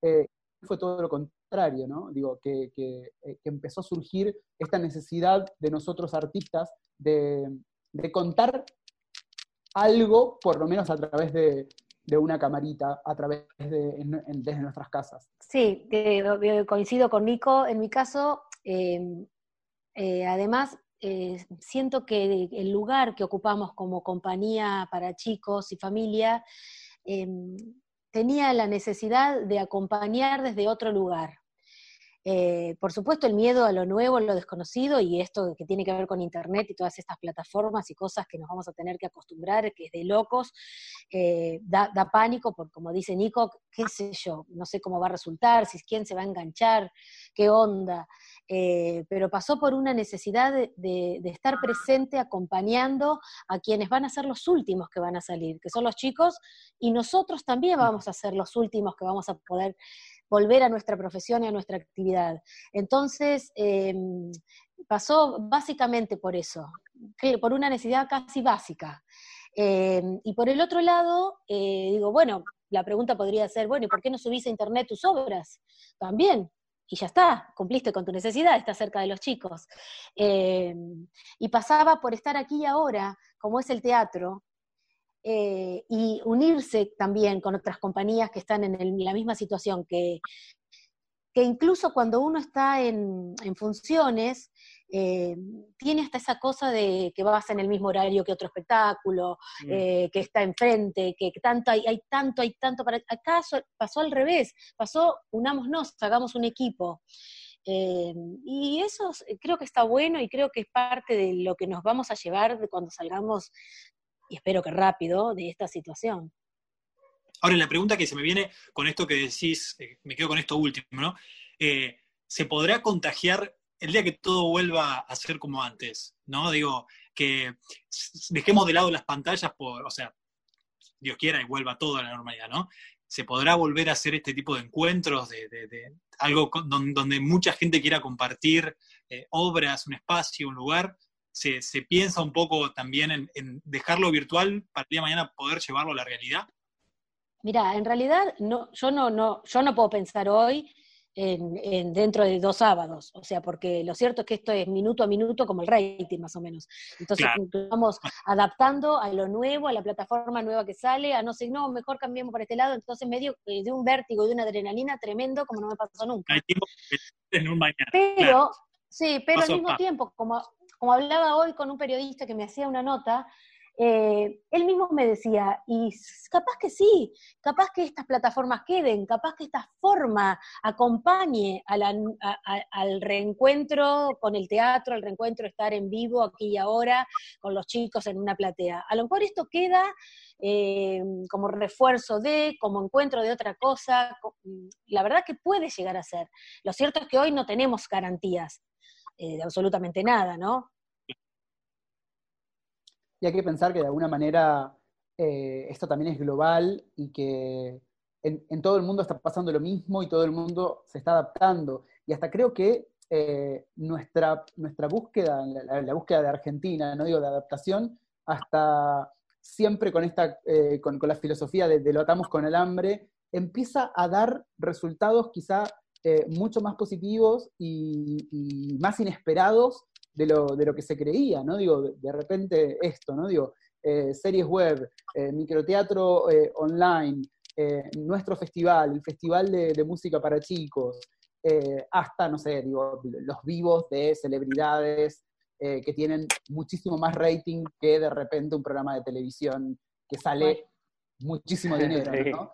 fue todo lo contrario, ¿no? Digo, que, que, empezó a surgir esta necesidad de nosotros artistas de, de contar algo, por lo menos a través de, una camarita, a través de desde nuestras casas. Sí, coincido con Nico. En mi caso, em, eh, además, eh, siento que el lugar que ocupamos como compañía para chicos y familia em, tenía la necesidad de acompañar desde otro lugar. Eh, por supuesto, el miedo a lo nuevo, lo desconocido y esto que tiene que ver con Internet y todas estas plataformas y cosas que nos vamos a tener que acostumbrar, que es de locos, eh, da, pánico, porque como dice Nico, qué sé yo, no sé cómo va a resultar, si quién se va a enganchar, qué onda. eh, pero pasó por una necesidad de, estar presente acompañando a quienes van a ser los últimos que van a salir, que son los chicos, y nosotros también vamos a ser los últimos que vamos a poder volver a nuestra profesión y a nuestra actividad. Entonces, em, pasó básicamente por eso, por una necesidad casi básica. Em, y por el otro lado, eh, digo, bueno, la pregunta podría ser, bueno, ¿y por qué no subís a internet tus obras? También, y ya está, cumpliste con tu necesidad, estás cerca de los chicos. Em, y pasaba por estar aquí ahora, como es el teatro, eh, y unirse también con otras compañías que están en, la misma situación, que, que, incluso cuando uno está en, en funciones, eh, tiene hasta esa cosa de que vas en el mismo horario que otro espectáculo, mm. eh, que está enfrente, que, tanto hay, hay, tanto, hay tanto para... Acá pasó al revés, pasó unámonos, hagamos un equipo. Eh, y eso creo que está bueno y creo que es parte de lo que nos vamos a llevar de cuando salgamos, y espero que rápido, de esta situación. Ahora, la pregunta que se me viene con esto que decís, me quedo con esto último, ¿no? ¿Se podrá contagiar el día que todo vuelva a ser como antes, ¿no? Digo, que dejemos de lado las pantallas por, o sea, Dios quiera y vuelva todo a la normalidad, ¿no? Se podrá volver a hacer este tipo de encuentros, de, algo donde, mucha gente quiera compartir eh, obras, un espacio, un lugar. Se, piensa un poco también en, dejarlo virtual para el día de mañana poder llevarlo a la realidad. Mira, en realidad no, yo no, no, yo no puedo pensar hoy en, dentro de dos sábados. O sea, porque lo cierto es que esto es minuto a minuto como el rating más o menos. Entonces vamos adaptando a lo nuevo, a la plataforma nueva que sale, a no sé, no, mejor cambiemos por este lado. Entonces medio de un vértigo, de una adrenalina tremendo como no me pasó nunca. Pero, sí, pero al mismo tiempo, como, como hablaba hoy con un periodista que me hacía una nota, eh, él mismo me decía, y capaz que sí, capaz que estas plataformas queden, capaz que esta forma acompañe al reencuentro con el teatro, al reencuentro estar en vivo aquí y ahora con los chicos en una platea. A lo mejor esto queda eh, como refuerzo de, como encuentro de otra cosa, la verdad que puede llegar a ser. Lo cierto es que hoy no tenemos garantías eh, de absolutamente nada, ¿no? Y hay que pensar que de alguna manera eh, esto también es global y que en, todo el mundo está pasando lo mismo y todo el mundo se está adaptando. Y hasta creo que eh, nuestra, nuestra búsqueda, la, búsqueda de Argentina, no digo de adaptación, hasta siempre con, esta, eh, con, la filosofía de, lo atamos con el hambre, empieza a dar resultados quizá mucho más positivos y, más inesperados de lo, de lo que se creía, ¿no? Digo, de, repente esto, ¿no? Digo, eh, series web, eh, microteatro eh, online, nuestro festival, el festival de, música para chicos, hasta, no sé, digo, los vivos de celebridades que tienen muchísimo más rating que de repente un programa de televisión que sale muchísimo dinero, ¿no?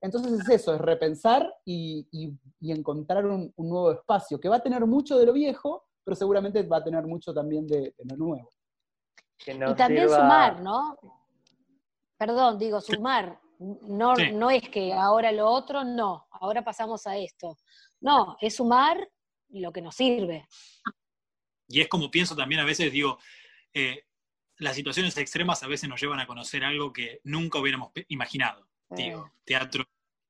Entonces es eso, es repensar y, encontrar un, nuevo espacio que va a tener mucho de lo viejo, pero seguramente va a tener mucho también de, lo nuevo. y también sumar, ¿no? Perdón, digo, sumar. No, no es que ahora lo otro, no, ahora pasamos a esto. No, es sumar lo que nos sirve. Y es como pienso también a veces, digo, eh, las situaciones extremas a veces nos llevan a conocer algo que nunca hubiéramos imaginado. Digo, teatro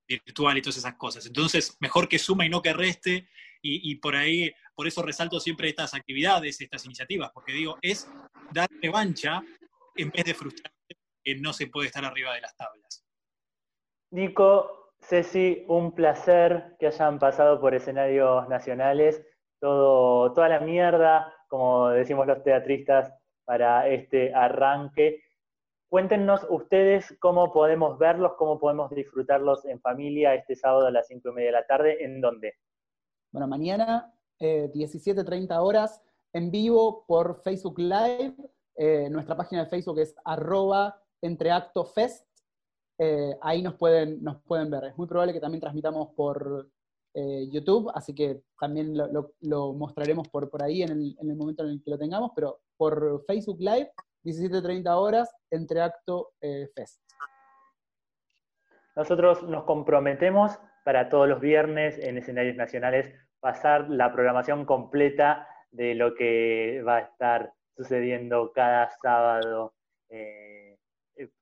virtual y todas esas cosas. Entonces, mejor que suma y no que reste, y, por ahí, por eso resalto siempre estas actividades, estas iniciativas, porque digo, es dar revancha en vez de frustrarse que no se puede estar arriba de las tablas. Nico, Ceci, un placer que hayan pasado por escenarios nacionales, todo, toda la mierda, como decimos los teatristas, para este arranque. Cuéntenos ustedes cómo podemos verlos, cómo podemos disfrutarlos en familia este sábado a las cinco y media de la tarde, ¿en dónde? Bueno, mañana, eh, 17.30 horas, en vivo por Facebook Live. Eh, nuestra página de Facebook es arroba entreactofest. Eh, ahí nos pueden, nos pueden ver. Es muy probable que también transmitamos por eh, YouTube, así que también lo, mostraremos por, ahí en el, en el, momento en el que lo tengamos, pero por Facebook Live, 17.30 horas, Entreacto Fest. Nosotros nos comprometemos para todos los viernes en escenarios nacionales pasar la programación completa de lo que va a estar sucediendo cada sábado eh,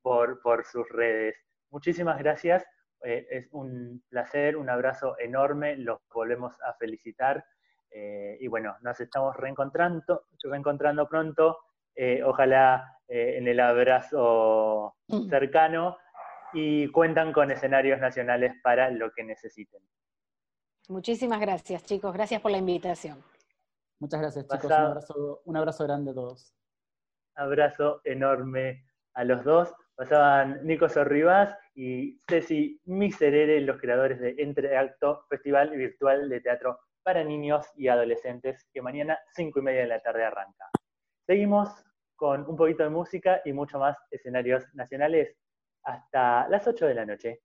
por, sus redes. Muchísimas gracias, eh, es un placer, un abrazo enorme, los volvemos a felicitar eh, y bueno, nos estamos reencontrando, reencontrando pronto, ojalá en el abrazo mm. cercano y cuentan con escenarios nacionales para lo que necesiten. Muchísimas gracias, chicos. Gracias por la invitación. Muchas gracias, chicos. Un abrazo, un abrazo grande a todos. Abrazo enorme a los dos. Pasaban Nico Sorribas y Ceci Miserere, los creadores de Entreacto, Festival Virtual de Teatro para Niños y Adolescentes, que mañana, cinco y media de la tarde, arranca. Seguimos con un poquito de música y mucho más escenarios nacionales hasta las 8 de la noche.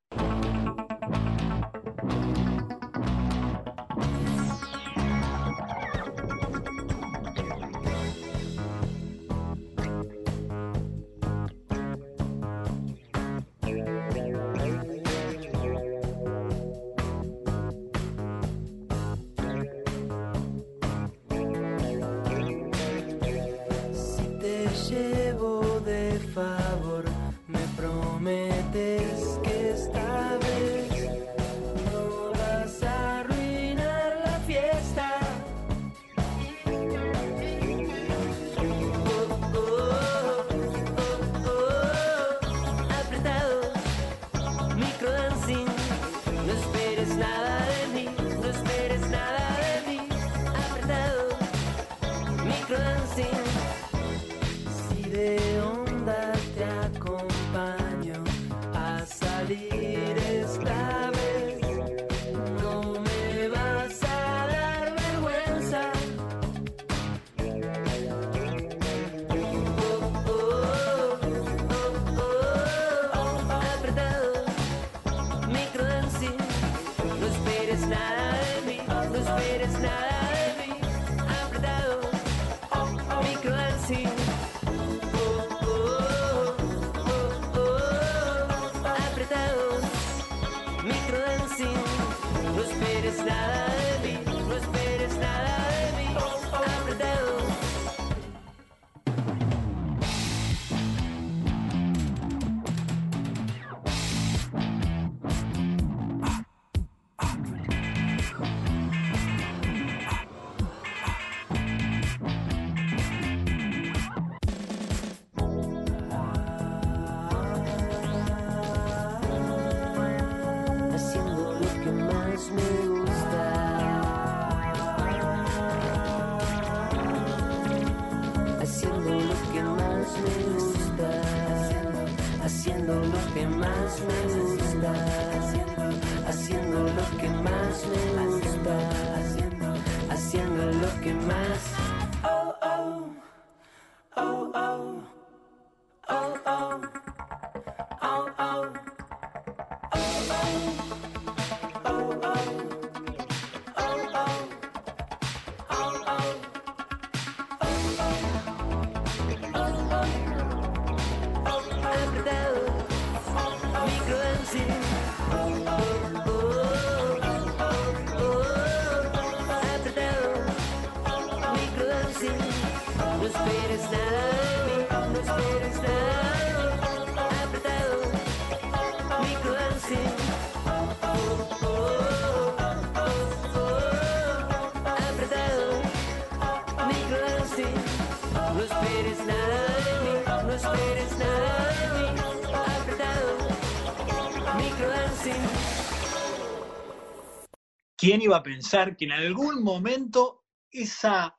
¿Quién iba a pensar que en algún momento esa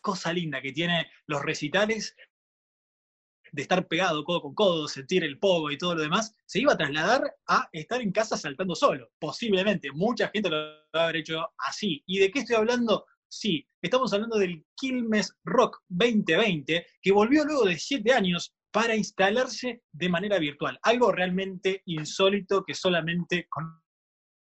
cosa linda que tiene los recitales de estar pegado codo con codo, sentir el pogo y todo lo demás, se iba a trasladar a estar en casa saltando solo. Posiblemente, mucha gente lo va a haber hecho así. ¿Y de qué estoy hablando? Sí, estamos hablando del Quilmes Rock 2020, que volvió luego de siete años para instalarse de manera virtual. Algo realmente insólito que solamente con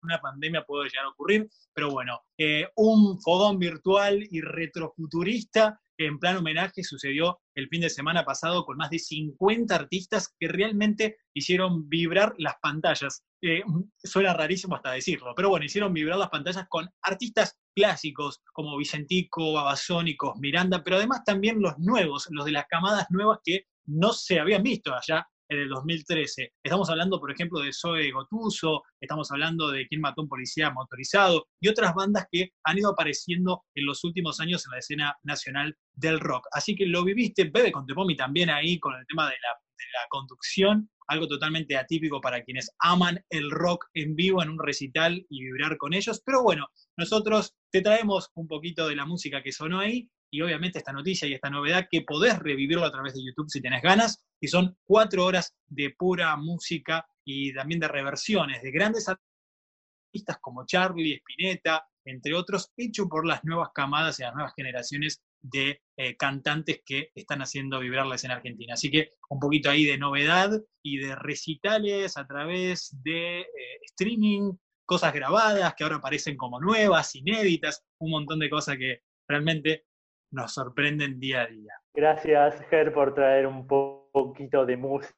una pandemia puede llegar a ocurrir, pero bueno, eh, un fogón virtual y retrofuturista en plan homenaje sucedió el fin de semana pasado con más de 50 artistas que realmente hicieron vibrar las pantallas. Eh, suena rarísimo hasta decirlo, pero bueno, hicieron vibrar las pantallas con artistas clásicos como Vicentico, Babasónicos, Miranda, pero además también los nuevos, los de las camadas nuevas que no se habían visto allá en el 2013. Estamos hablando, por ejemplo, de Zoe Gotuso, estamos hablando de Quién mató un policía motorizado y otras bandas que han ido apareciendo en los últimos años en la escena nacional del rock. Así que lo viviste, Bebe con Tepomi también ahí con el tema de la, de la conducción, algo totalmente atípico para quienes aman el rock en vivo en un recital y vibrar con ellos. Pero bueno, nosotros te traemos un poquito de la música que sonó ahí y obviamente esta noticia y esta novedad que podés revivirlo a través de YouTube si tenés ganas, y son cuatro horas de pura música y también de reversiones de grandes artistas como Charlie, Spinetta, entre otros, hecho por las nuevas camadas y las nuevas generaciones de eh, cantantes que están haciendo vibrar la escena argentina. Así que un poquito ahí de novedad y de recitales a través de eh, streaming, cosas grabadas que ahora aparecen como nuevas, inéditas, un montón de cosas que realmente nos sorprenden día a día. Gracias, Ger, por traer un poquito de música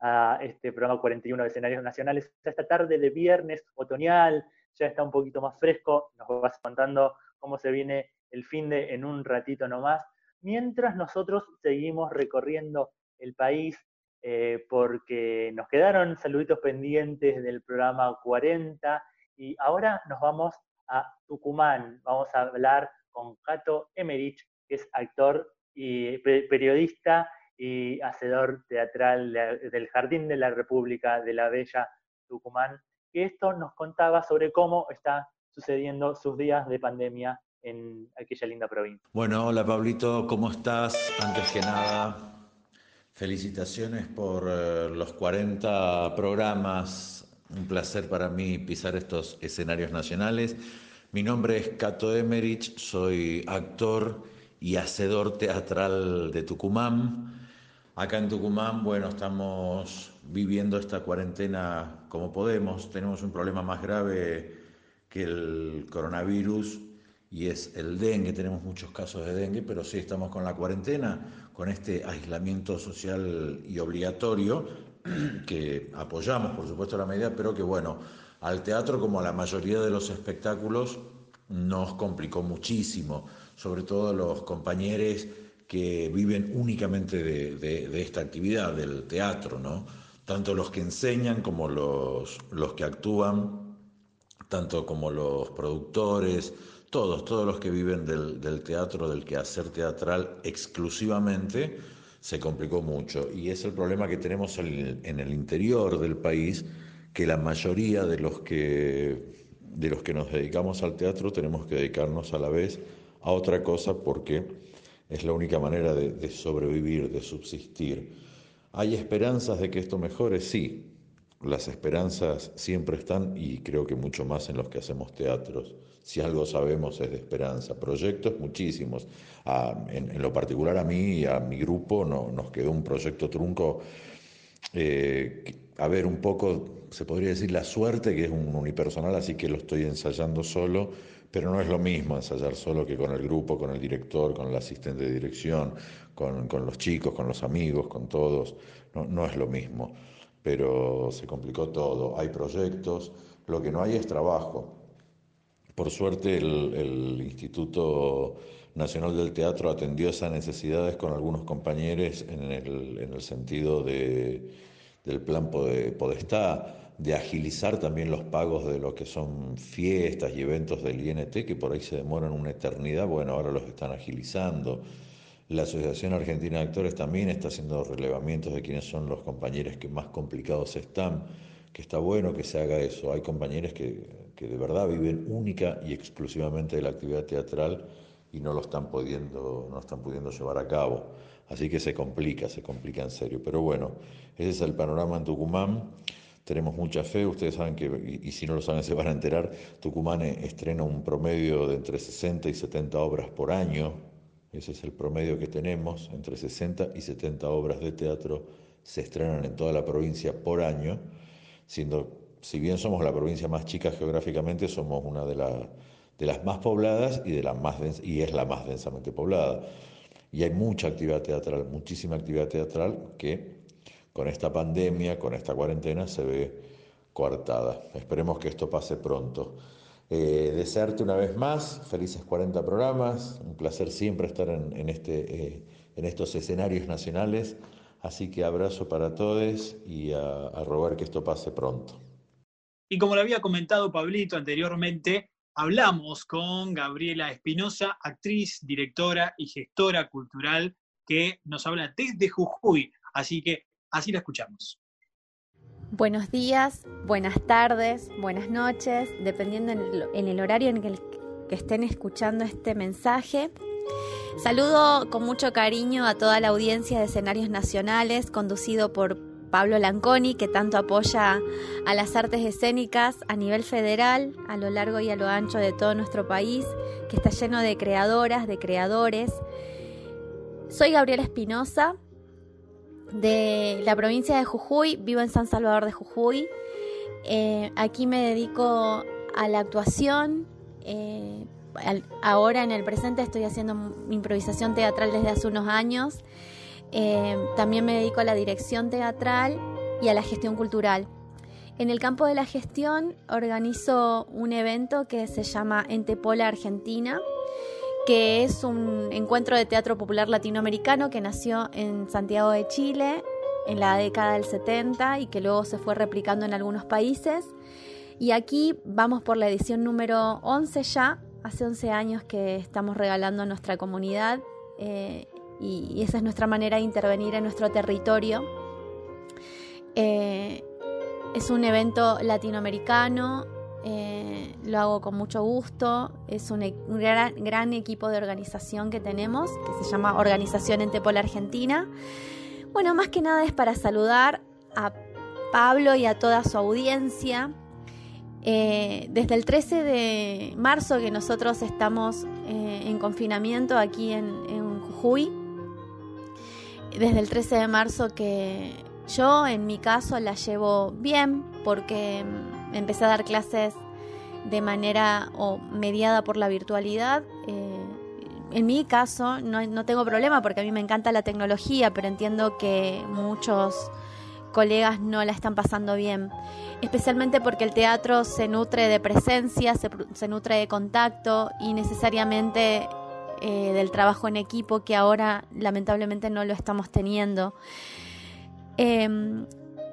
a este programa 41 de escenarios nacionales. Esta tarde de viernes otoñal, ya está un poquito más fresco, nos vas contando cómo se viene el fin de en un ratito nomás, mientras nosotros seguimos recorriendo el país, eh, porque nos quedaron saluditos pendientes del programa 40 y ahora nos vamos a Tucumán, vamos a hablar con Cato Emerich, que es actor y periodista y hacedor teatral del Jardín de la República de la Bella Tucumán, que esto nos contaba sobre cómo está sucediendo sus días de pandemia en aquella linda provincia. Bueno, hola Pablito, ¿cómo estás? Antes que nada, felicitaciones por eh, los 40 programas. Un placer para mí pisar estos escenarios nacionales. Mi nombre es Cato Emerich, soy actor y hacedor teatral de Tucumán. Acá en Tucumán, bueno, estamos viviendo esta cuarentena como podemos. Tenemos un problema más grave que el coronavirus y es el dengue. Tenemos muchos casos de dengue, pero sí estamos con la cuarentena, con este aislamiento social y obligatorio que apoyamos, por supuesto, la medida, pero que, bueno, al teatro, como a la mayoría de los espectáculos, nos complicó muchísimo, sobre todo los compañeros que viven únicamente de, esta actividad, del teatro, ¿no? Tanto los que enseñan como los, los que actúan, tanto como los productores, todos, todos los que viven del, teatro, del quehacer teatral exclusivamente, se complicó mucho. Y es el problema que tenemos en el interior del país, que la mayoría de los que, de los que nos dedicamos al teatro tenemos que dedicarnos a la vez a otra cosa porque es la única manera de, sobrevivir, de subsistir. ¿Hay esperanzas de que esto mejore? Sí, las esperanzas siempre están y creo que mucho más en los que hacemos teatros. Si algo sabemos es de esperanza. Proyectos muchísimos. en, lo particular a mí y a mi grupo no, nos quedó un proyecto trunco eh, a ver, un poco, se podría decir la suerte, que es un unipersonal, así que lo estoy ensayando solo, pero no es lo mismo ensayar solo que con el grupo, con el director, con el asistente de dirección, con, con los chicos, con los amigos, con todos. No, no, es lo mismo, pero se complicó todo. Hay proyectos, lo que no hay es trabajo. Por suerte el, el Instituto Nacional del Teatro atendió esas necesidades con algunos compañeros en el, en el sentido de, del plan Podestá, de agilizar también los pagos de lo que son fiestas y eventos del INT, que por ahí se demoran una eternidad, bueno, ahora los están agilizando. La Asociación Argentina de Actores también está haciendo relevamientos de quiénes son los compañeros que más complicados están, que está bueno que se haga eso. Hay compañeros que, que de verdad viven única y exclusivamente de la actividad teatral y no lo están pudiendo, no están pudiendo llevar a cabo. Así que se complica, se complica en serio. Pero bueno, ese es el panorama en Tucumán. Tenemos mucha fe, ustedes saben que, y, si no lo saben se van a enterar, Tucumán e, estrena un promedio de entre 60 y 70 obras por año. Ese es el promedio que tenemos, entre 60 y 70 obras de teatro se estrenan en toda la provincia por año, siendo, si bien somos la provincia más chica geográficamente, somos una de de las más pobladas y, de la más y es la más densamente poblada. Y hay mucha actividad teatral, muchísima actividad teatral que con esta pandemia, con esta cuarentena, se ve coartada. Esperemos que esto pase pronto. Eh, desearte una vez más felices 40 programas, un placer siempre estar en, este, eh, en estos escenarios nacionales, así que abrazo para todos y a, a rogar que esto pase pronto. Y como lo había comentado Pablito anteriormente, hablamos con Gabriela Espinosa, actriz, directora y gestora cultural que nos habla desde Jujuy. Así que así la escuchamos. Buenos días, buenas tardes, buenas noches, dependiendo en el, horario en el que estén escuchando este mensaje. Saludo con mucho cariño a toda la audiencia de escenarios nacionales, conducido por Pablo Lanconi, que tanto apoya a las artes escénicas a nivel federal, a lo largo y a lo ancho de todo nuestro país, que está lleno de creadoras, de creadores. Soy Gabriela Espinosa, de la provincia de Jujuy, vivo en San Salvador de Jujuy. Eh, aquí me dedico a la actuación. Eh, ahora en el presente estoy haciendo improvisación teatral desde hace unos años. Eh, también me dedico a la dirección teatral y a la gestión cultural. En el campo de la gestión organizo un evento que se llama Entepola Argentina, que es un encuentro de teatro popular latinoamericano que nació en Santiago de Chile en la década del 70 y que luego se fue replicando en algunos países. Y aquí vamos por la edición número 11 ya, hace 11 años que estamos regalando a nuestra comunidad eh, y, esa es nuestra manera de intervenir en nuestro territorio. Eh, es un evento latinoamericano eh, lo hago con mucho gusto. Es un, e-, gran, equipo de organización que tenemos, que se llama Organización Entepola Argentina. Bueno, más que nada es para saludar a Pablo y a toda su audiencia. Eh, desde el 13 de marzo que nosotros estamos en confinamiento aquí en, en Jujuy, desde el 13 de marzo que yo en mi caso la llevo bien porque empecé a dar clases de manera o mediada por la virtualidad. Eh, en mi caso no, no, tengo problema porque a mí me encanta la tecnología, pero entiendo que muchos colegas no la están pasando bien, especialmente porque el teatro se nutre de presencia, se, nutre de contacto y necesariamente eh, del trabajo en equipo que ahora lamentablemente no lo estamos teniendo. Em,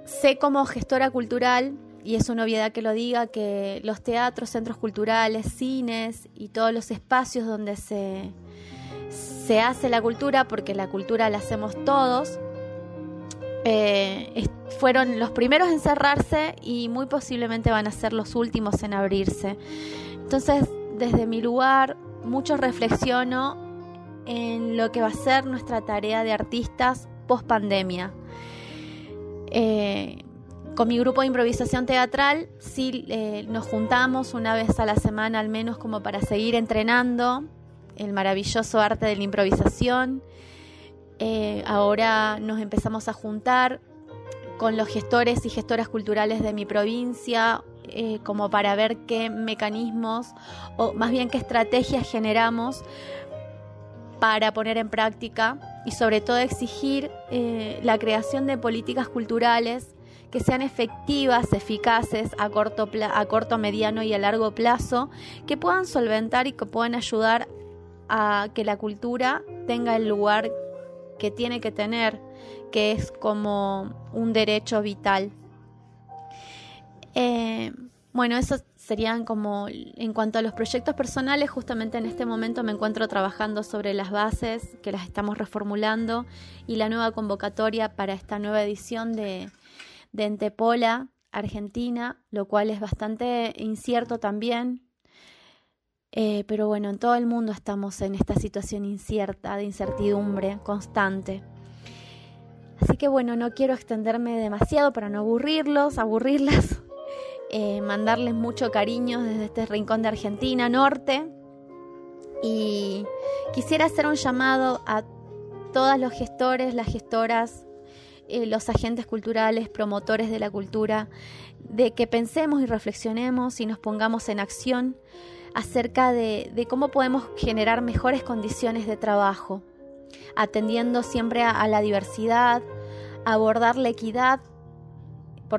sé como gestora cultural y es una obviedad que lo diga, que los teatros, centros culturales, cines y todos los espacios donde se, se hace la cultura, porque la cultura la hacemos todos, eh, fueron los primeros en cerrarse y muy posiblemente van a ser los últimos en abrirse. Entonces, desde mi lugar, mucho reflexiono en lo que va a ser nuestra tarea de artistas post pandemia. Eh, con mi grupo de improvisación teatral sí eh, nos juntamos una vez a la semana al menos como para seguir entrenando el maravilloso arte de la improvisación. Eh, ahora nos empezamos a juntar con los gestores y gestoras culturales de mi provincia eh, como para ver qué mecanismos o más bien qué estrategias generamos para poner en práctica y sobre todo exigir la creación de políticas culturales que sean efectivas, eficaces a corto, a corto, mediano y a largo plazo, que puedan solventar y que puedan ayudar a que la cultura tenga el lugar que tiene que tener, que es como un derecho vital. Eh, bueno, eso serían como en cuanto a los proyectos personales, justamente en este momento me encuentro trabajando sobre las bases que las estamos reformulando y la nueva convocatoria para esta nueva edición de, de Entepola, Argentina, lo cual es bastante incierto también. Eh, pero bueno, en todo el mundo estamos en esta situación incierta, de incertidumbre constante. Así que bueno, no quiero extenderme demasiado para no aburrirlos, aburrirlas, eh, mandarles mucho cariño desde este rincón de Argentina Norte. Y quisiera hacer un llamado a todos los gestores, las gestoras, eh, los agentes culturales, promotores de la cultura, de que pensemos y reflexionemos y nos pongamos en acción acerca de, cómo podemos generar mejores condiciones de trabajo, atendiendo siempre a, la diversidad, abordar la equidad,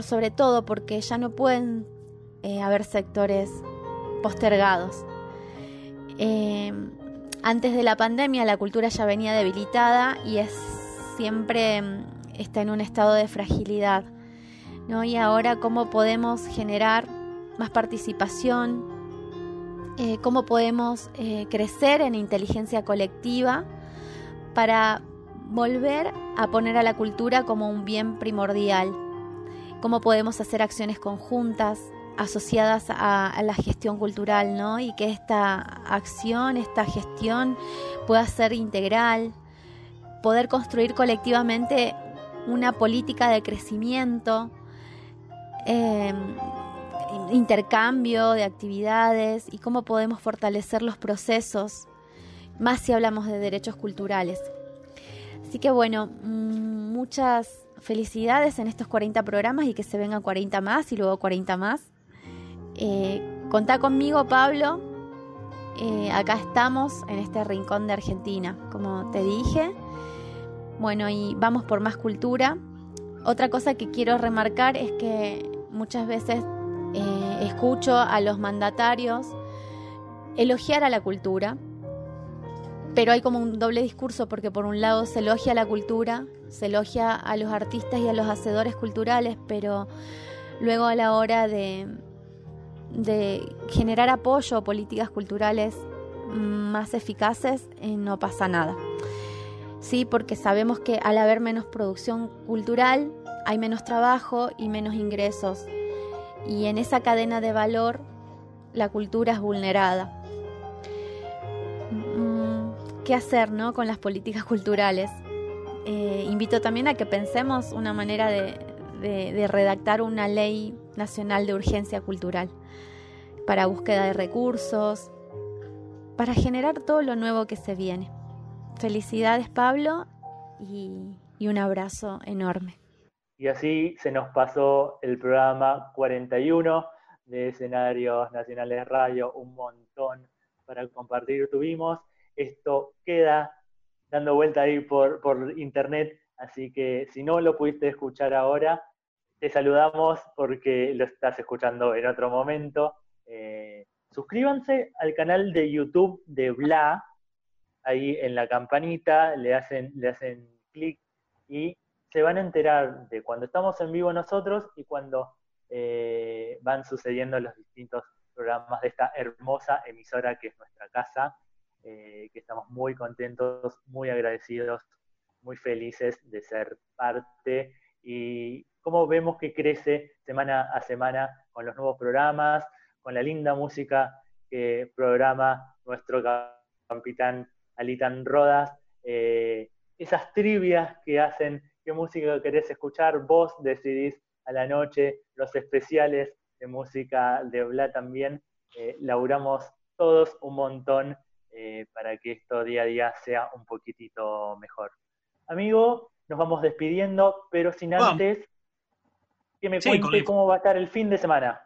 sobre todo porque ya no pueden eh, haber sectores postergados. Eh, antes de la pandemia la cultura ya venía debilitada y es siempre mm, está en un estado de fragilidad. ¿no? Y ahora cómo podemos generar más participación, eh, cómo podemos crecer en inteligencia colectiva para volver a poner a la cultura como un bien primordial, cómo podemos hacer acciones conjuntas asociadas a, la gestión cultural, ¿no? Y que esta acción, esta gestión pueda ser integral, poder construir colectivamente una política de crecimiento, em, intercambio de actividades y cómo podemos fortalecer los procesos, más si hablamos de derechos culturales. Así que bueno, mm, muchas felicidades en estos 40 programas y que se vengan 40 más y luego 40 más. Eh, contá conmigo, Pablo. Eh, acá estamos en este rincón de Argentina, como te dije. Bueno, y vamos por más cultura. Otra cosa que quiero remarcar es que muchas veces eh, escucho a los mandatarios elogiar a la cultura, pero hay como un doble discurso porque por un lado se elogia la cultura, se elogia a los artistas y a los hacedores culturales, pero luego a la hora de, de generar apoyo a políticas culturales más eficaces eh, no pasa nada. Sí, porque sabemos que al haber menos producción cultural hay menos trabajo y menos ingresos. Y en esa cadena de valor la cultura es vulnerada. ¿Qué hacer ¿no? con las políticas culturales? Eh, invito también a que pensemos una manera de redactar una ley nacional de urgencia cultural para búsqueda de recursos, para generar todo lo nuevo que se viene. Felicidades Pablo y, un abrazo enorme. Y así se nos pasó el programa 41 de Escenarios Nacionales Radio, un montón para compartir tuvimos. Esto queda dando vuelta ahí por, por internet, así que si no lo pudiste escuchar ahora, te saludamos porque lo estás escuchando en otro momento. Eh, suscríbanse al canal de YouTube de Bla, ahí en la campanita, le hacen, le hacen clic y se van a enterar de cuando estamos en vivo nosotros y cuando eh, van sucediendo los distintos programas de esta hermosa emisora que es nuestra casa, eh, que estamos muy contentos, muy agradecidos, muy felices de ser parte. Y cómo vemos que crece semana a semana con los nuevos programas, con la linda música que programa nuestro capitán Alitan Rodas, eh, esas trivias que hacen qué música querés escuchar, vos decidís a la noche, los especiales de música de Bla también, eh, laburamos todos un montón eh, para que esto día a día sea un poquitito mejor. Amigo, nos vamos despidiendo, pero sin antes que me cuente cómo va a estar el fin de semana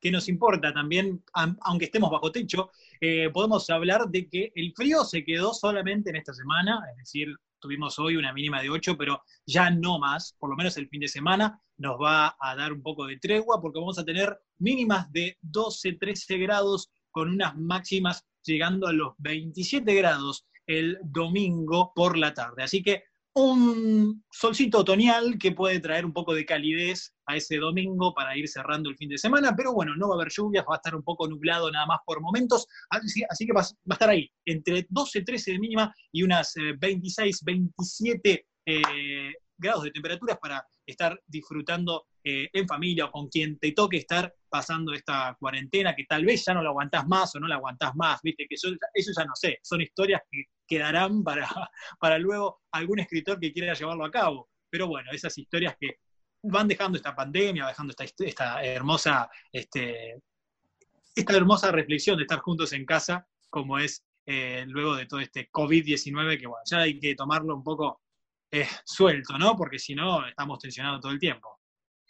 que nos importa también, aunque estemos bajo techo, eh, podemos hablar de que el frío se quedó solamente en esta semana, es decir, tuvimos hoy una mínima de 8, pero ya no más, por lo menos el fin de semana nos va a dar un poco de tregua porque vamos a tener mínimas de 12, 13 grados con unas máximas llegando a los 27 grados el domingo por la tarde. Así que un solcito otoñal que puede traer un poco de calidez a ese domingo para ir cerrando el fin de semana, pero bueno, no va a haber lluvias, va a estar un poco nublado nada más por momentos, así, que va, a estar ahí, entre 12, 13 de mínima y unas 26, eh, 27 eh, grados de temperaturas para estar disfrutando eh, en familia o con quien te toque estar pasando esta cuarentena, que tal vez ya no la aguantás más o no la aguantás más, viste, que eso, eso ya no sé, son historias que quedarán para, para luego algún escritor que quiera llevarlo a cabo. Pero bueno, esas historias que van dejando esta pandemia, dejando esta, esta hermosa, este, esta hermosa reflexión de estar juntos en casa, como es eh, luego de todo este COVID-19, que bueno, ya hay que tomarlo un poco eh, suelto, ¿no? Porque si no, estamos tensionados todo el tiempo.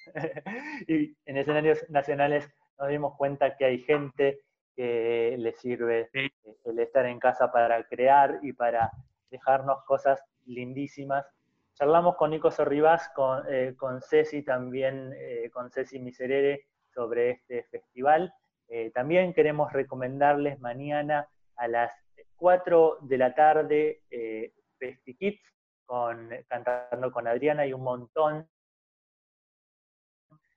y en escenarios nacionales nos dimos cuenta que hay gente que le sirve el estar en casa para crear y para dejarnos cosas lindísimas. Charlamos con Nico Sorribás, con, eh, con Ceci también, eh, con Ceci Miserere, sobre este festival. Eh, también queremos recomendarles mañana a las 4 de la tarde eh, FestiKids, cantando con Adriana y un montón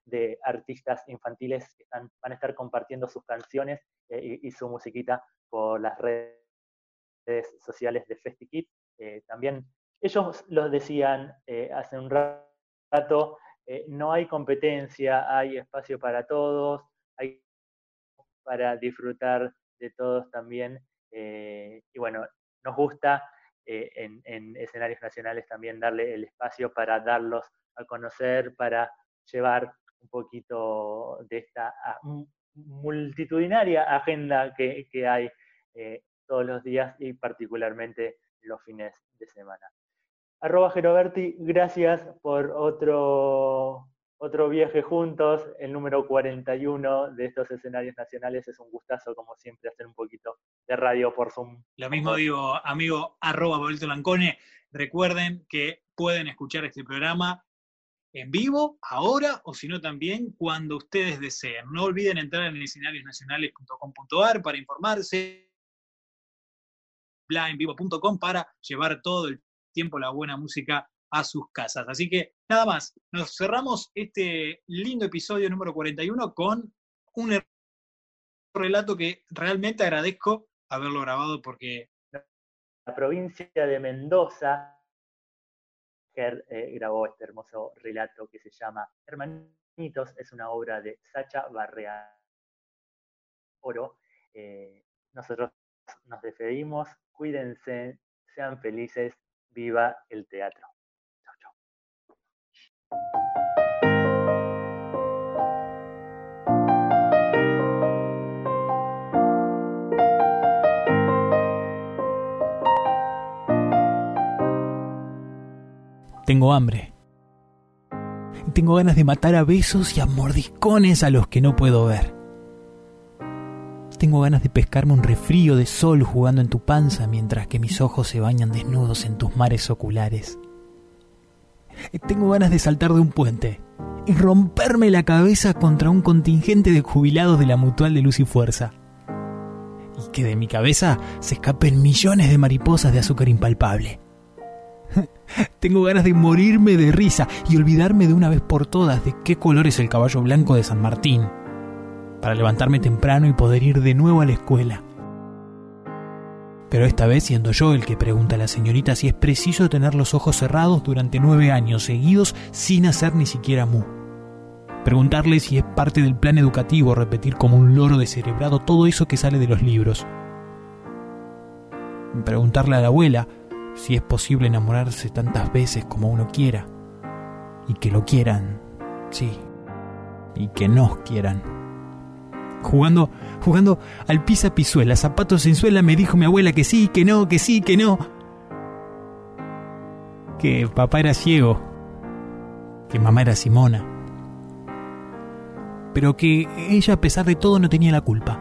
de artistas infantiles que van a estar compartiendo sus canciones eh, y, su musiquita por las redes sociales de FestiKids. Eh, también ellos lo decían eh, hace un rato, no hay competencia, hay espacio para todos, hay para disfrutar de todos también. y bueno, nos gusta en, en, escenarios nacionales también darle el espacio para darlos a conocer, para llevar un poquito de esta ah, multitudinaria agenda que, hay eh, todos los días y particularmente los fines de semana. Arroba Geroberti, gracias por otro, otro viaje juntos, el número 41 de estos escenarios nacionales. Es un gustazo, como siempre, hacer un poquito de radio por Zoom. Lo mismo digo, amigo, arroba Lancone. Recuerden que pueden escuchar este programa en vivo, ahora, o si no también cuando ustedes deseen. No olviden entrar en escenariosnacionales.com.ar para informarse, envivo.com para llevar todo el tiempo la buena música a sus casas. Así que nada más, nos cerramos este lindo episodio número 41 con un relato que realmente agradezco haberlo grabado porque... La provincia de Mendoza eh, grabó este hermoso relato que se llama Hermanitos, es una obra de Sacha Barrea Oro. Eh, nosotros nos despedimos, cuídense, sean felices, viva el teatro. Tengo hambre. Tengo ganas de matar a besos y a mordiscones a los que no puedo ver. Tengo ganas de pescarme un refrío de sol jugando en tu panza mientras que mis ojos se bañan desnudos en tus mares oculares. Tengo ganas de saltar de un puente y romperme la cabeza contra un contingente de jubilados de la Mutual de Luz y Fuerza. Y que de mi cabeza se escapen millones de mariposas de azúcar impalpable. Tengo ganas de morirme de risa y olvidarme de una vez por todas de qué color es el caballo blanco de San Martín, para levantarme temprano y poder ir de nuevo a la escuela. Pero esta vez siendo yo el que pregunta a la señorita si es preciso tener los ojos cerrados durante nueve años seguidos sin hacer ni siquiera mu. Preguntarle si es parte del plan educativo repetir como un loro descerebrado todo eso que sale de los libros. Preguntarle a la abuela si es posible enamorarse tantas veces como uno quiera, y que lo quieran, sí, y que nos quieran. Jugando, jugando al pisa pisuela, zapatos en suela, me dijo mi abuela que sí, que no, que sí, que no. Que papá era ciego, que mamá era Simona. Pero que ella a pesar de todo no tenía la culpa.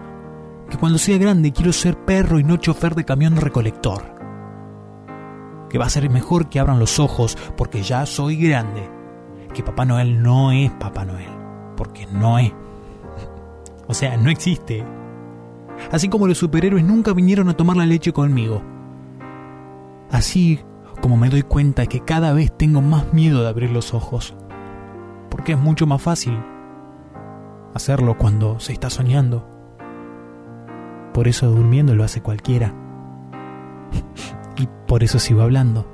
Que cuando sea grande quiero ser perro y no chofer de camión recolector que va a ser mejor que abran los ojos porque ya soy grande, que Papá Noel no es Papá Noel, porque no es. O sea, no existe. Así como los superhéroes nunca vinieron a tomar la leche conmigo. Así como me doy cuenta que cada vez tengo más miedo de abrir los ojos. Porque es mucho más fácil hacerlo cuando se está soñando. Por eso durmiendo lo hace cualquiera. Y por eso sigo hablando.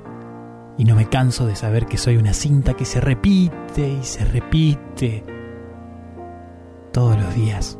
Y no me canso de saber que soy una cinta que se repite y se repite todos los días.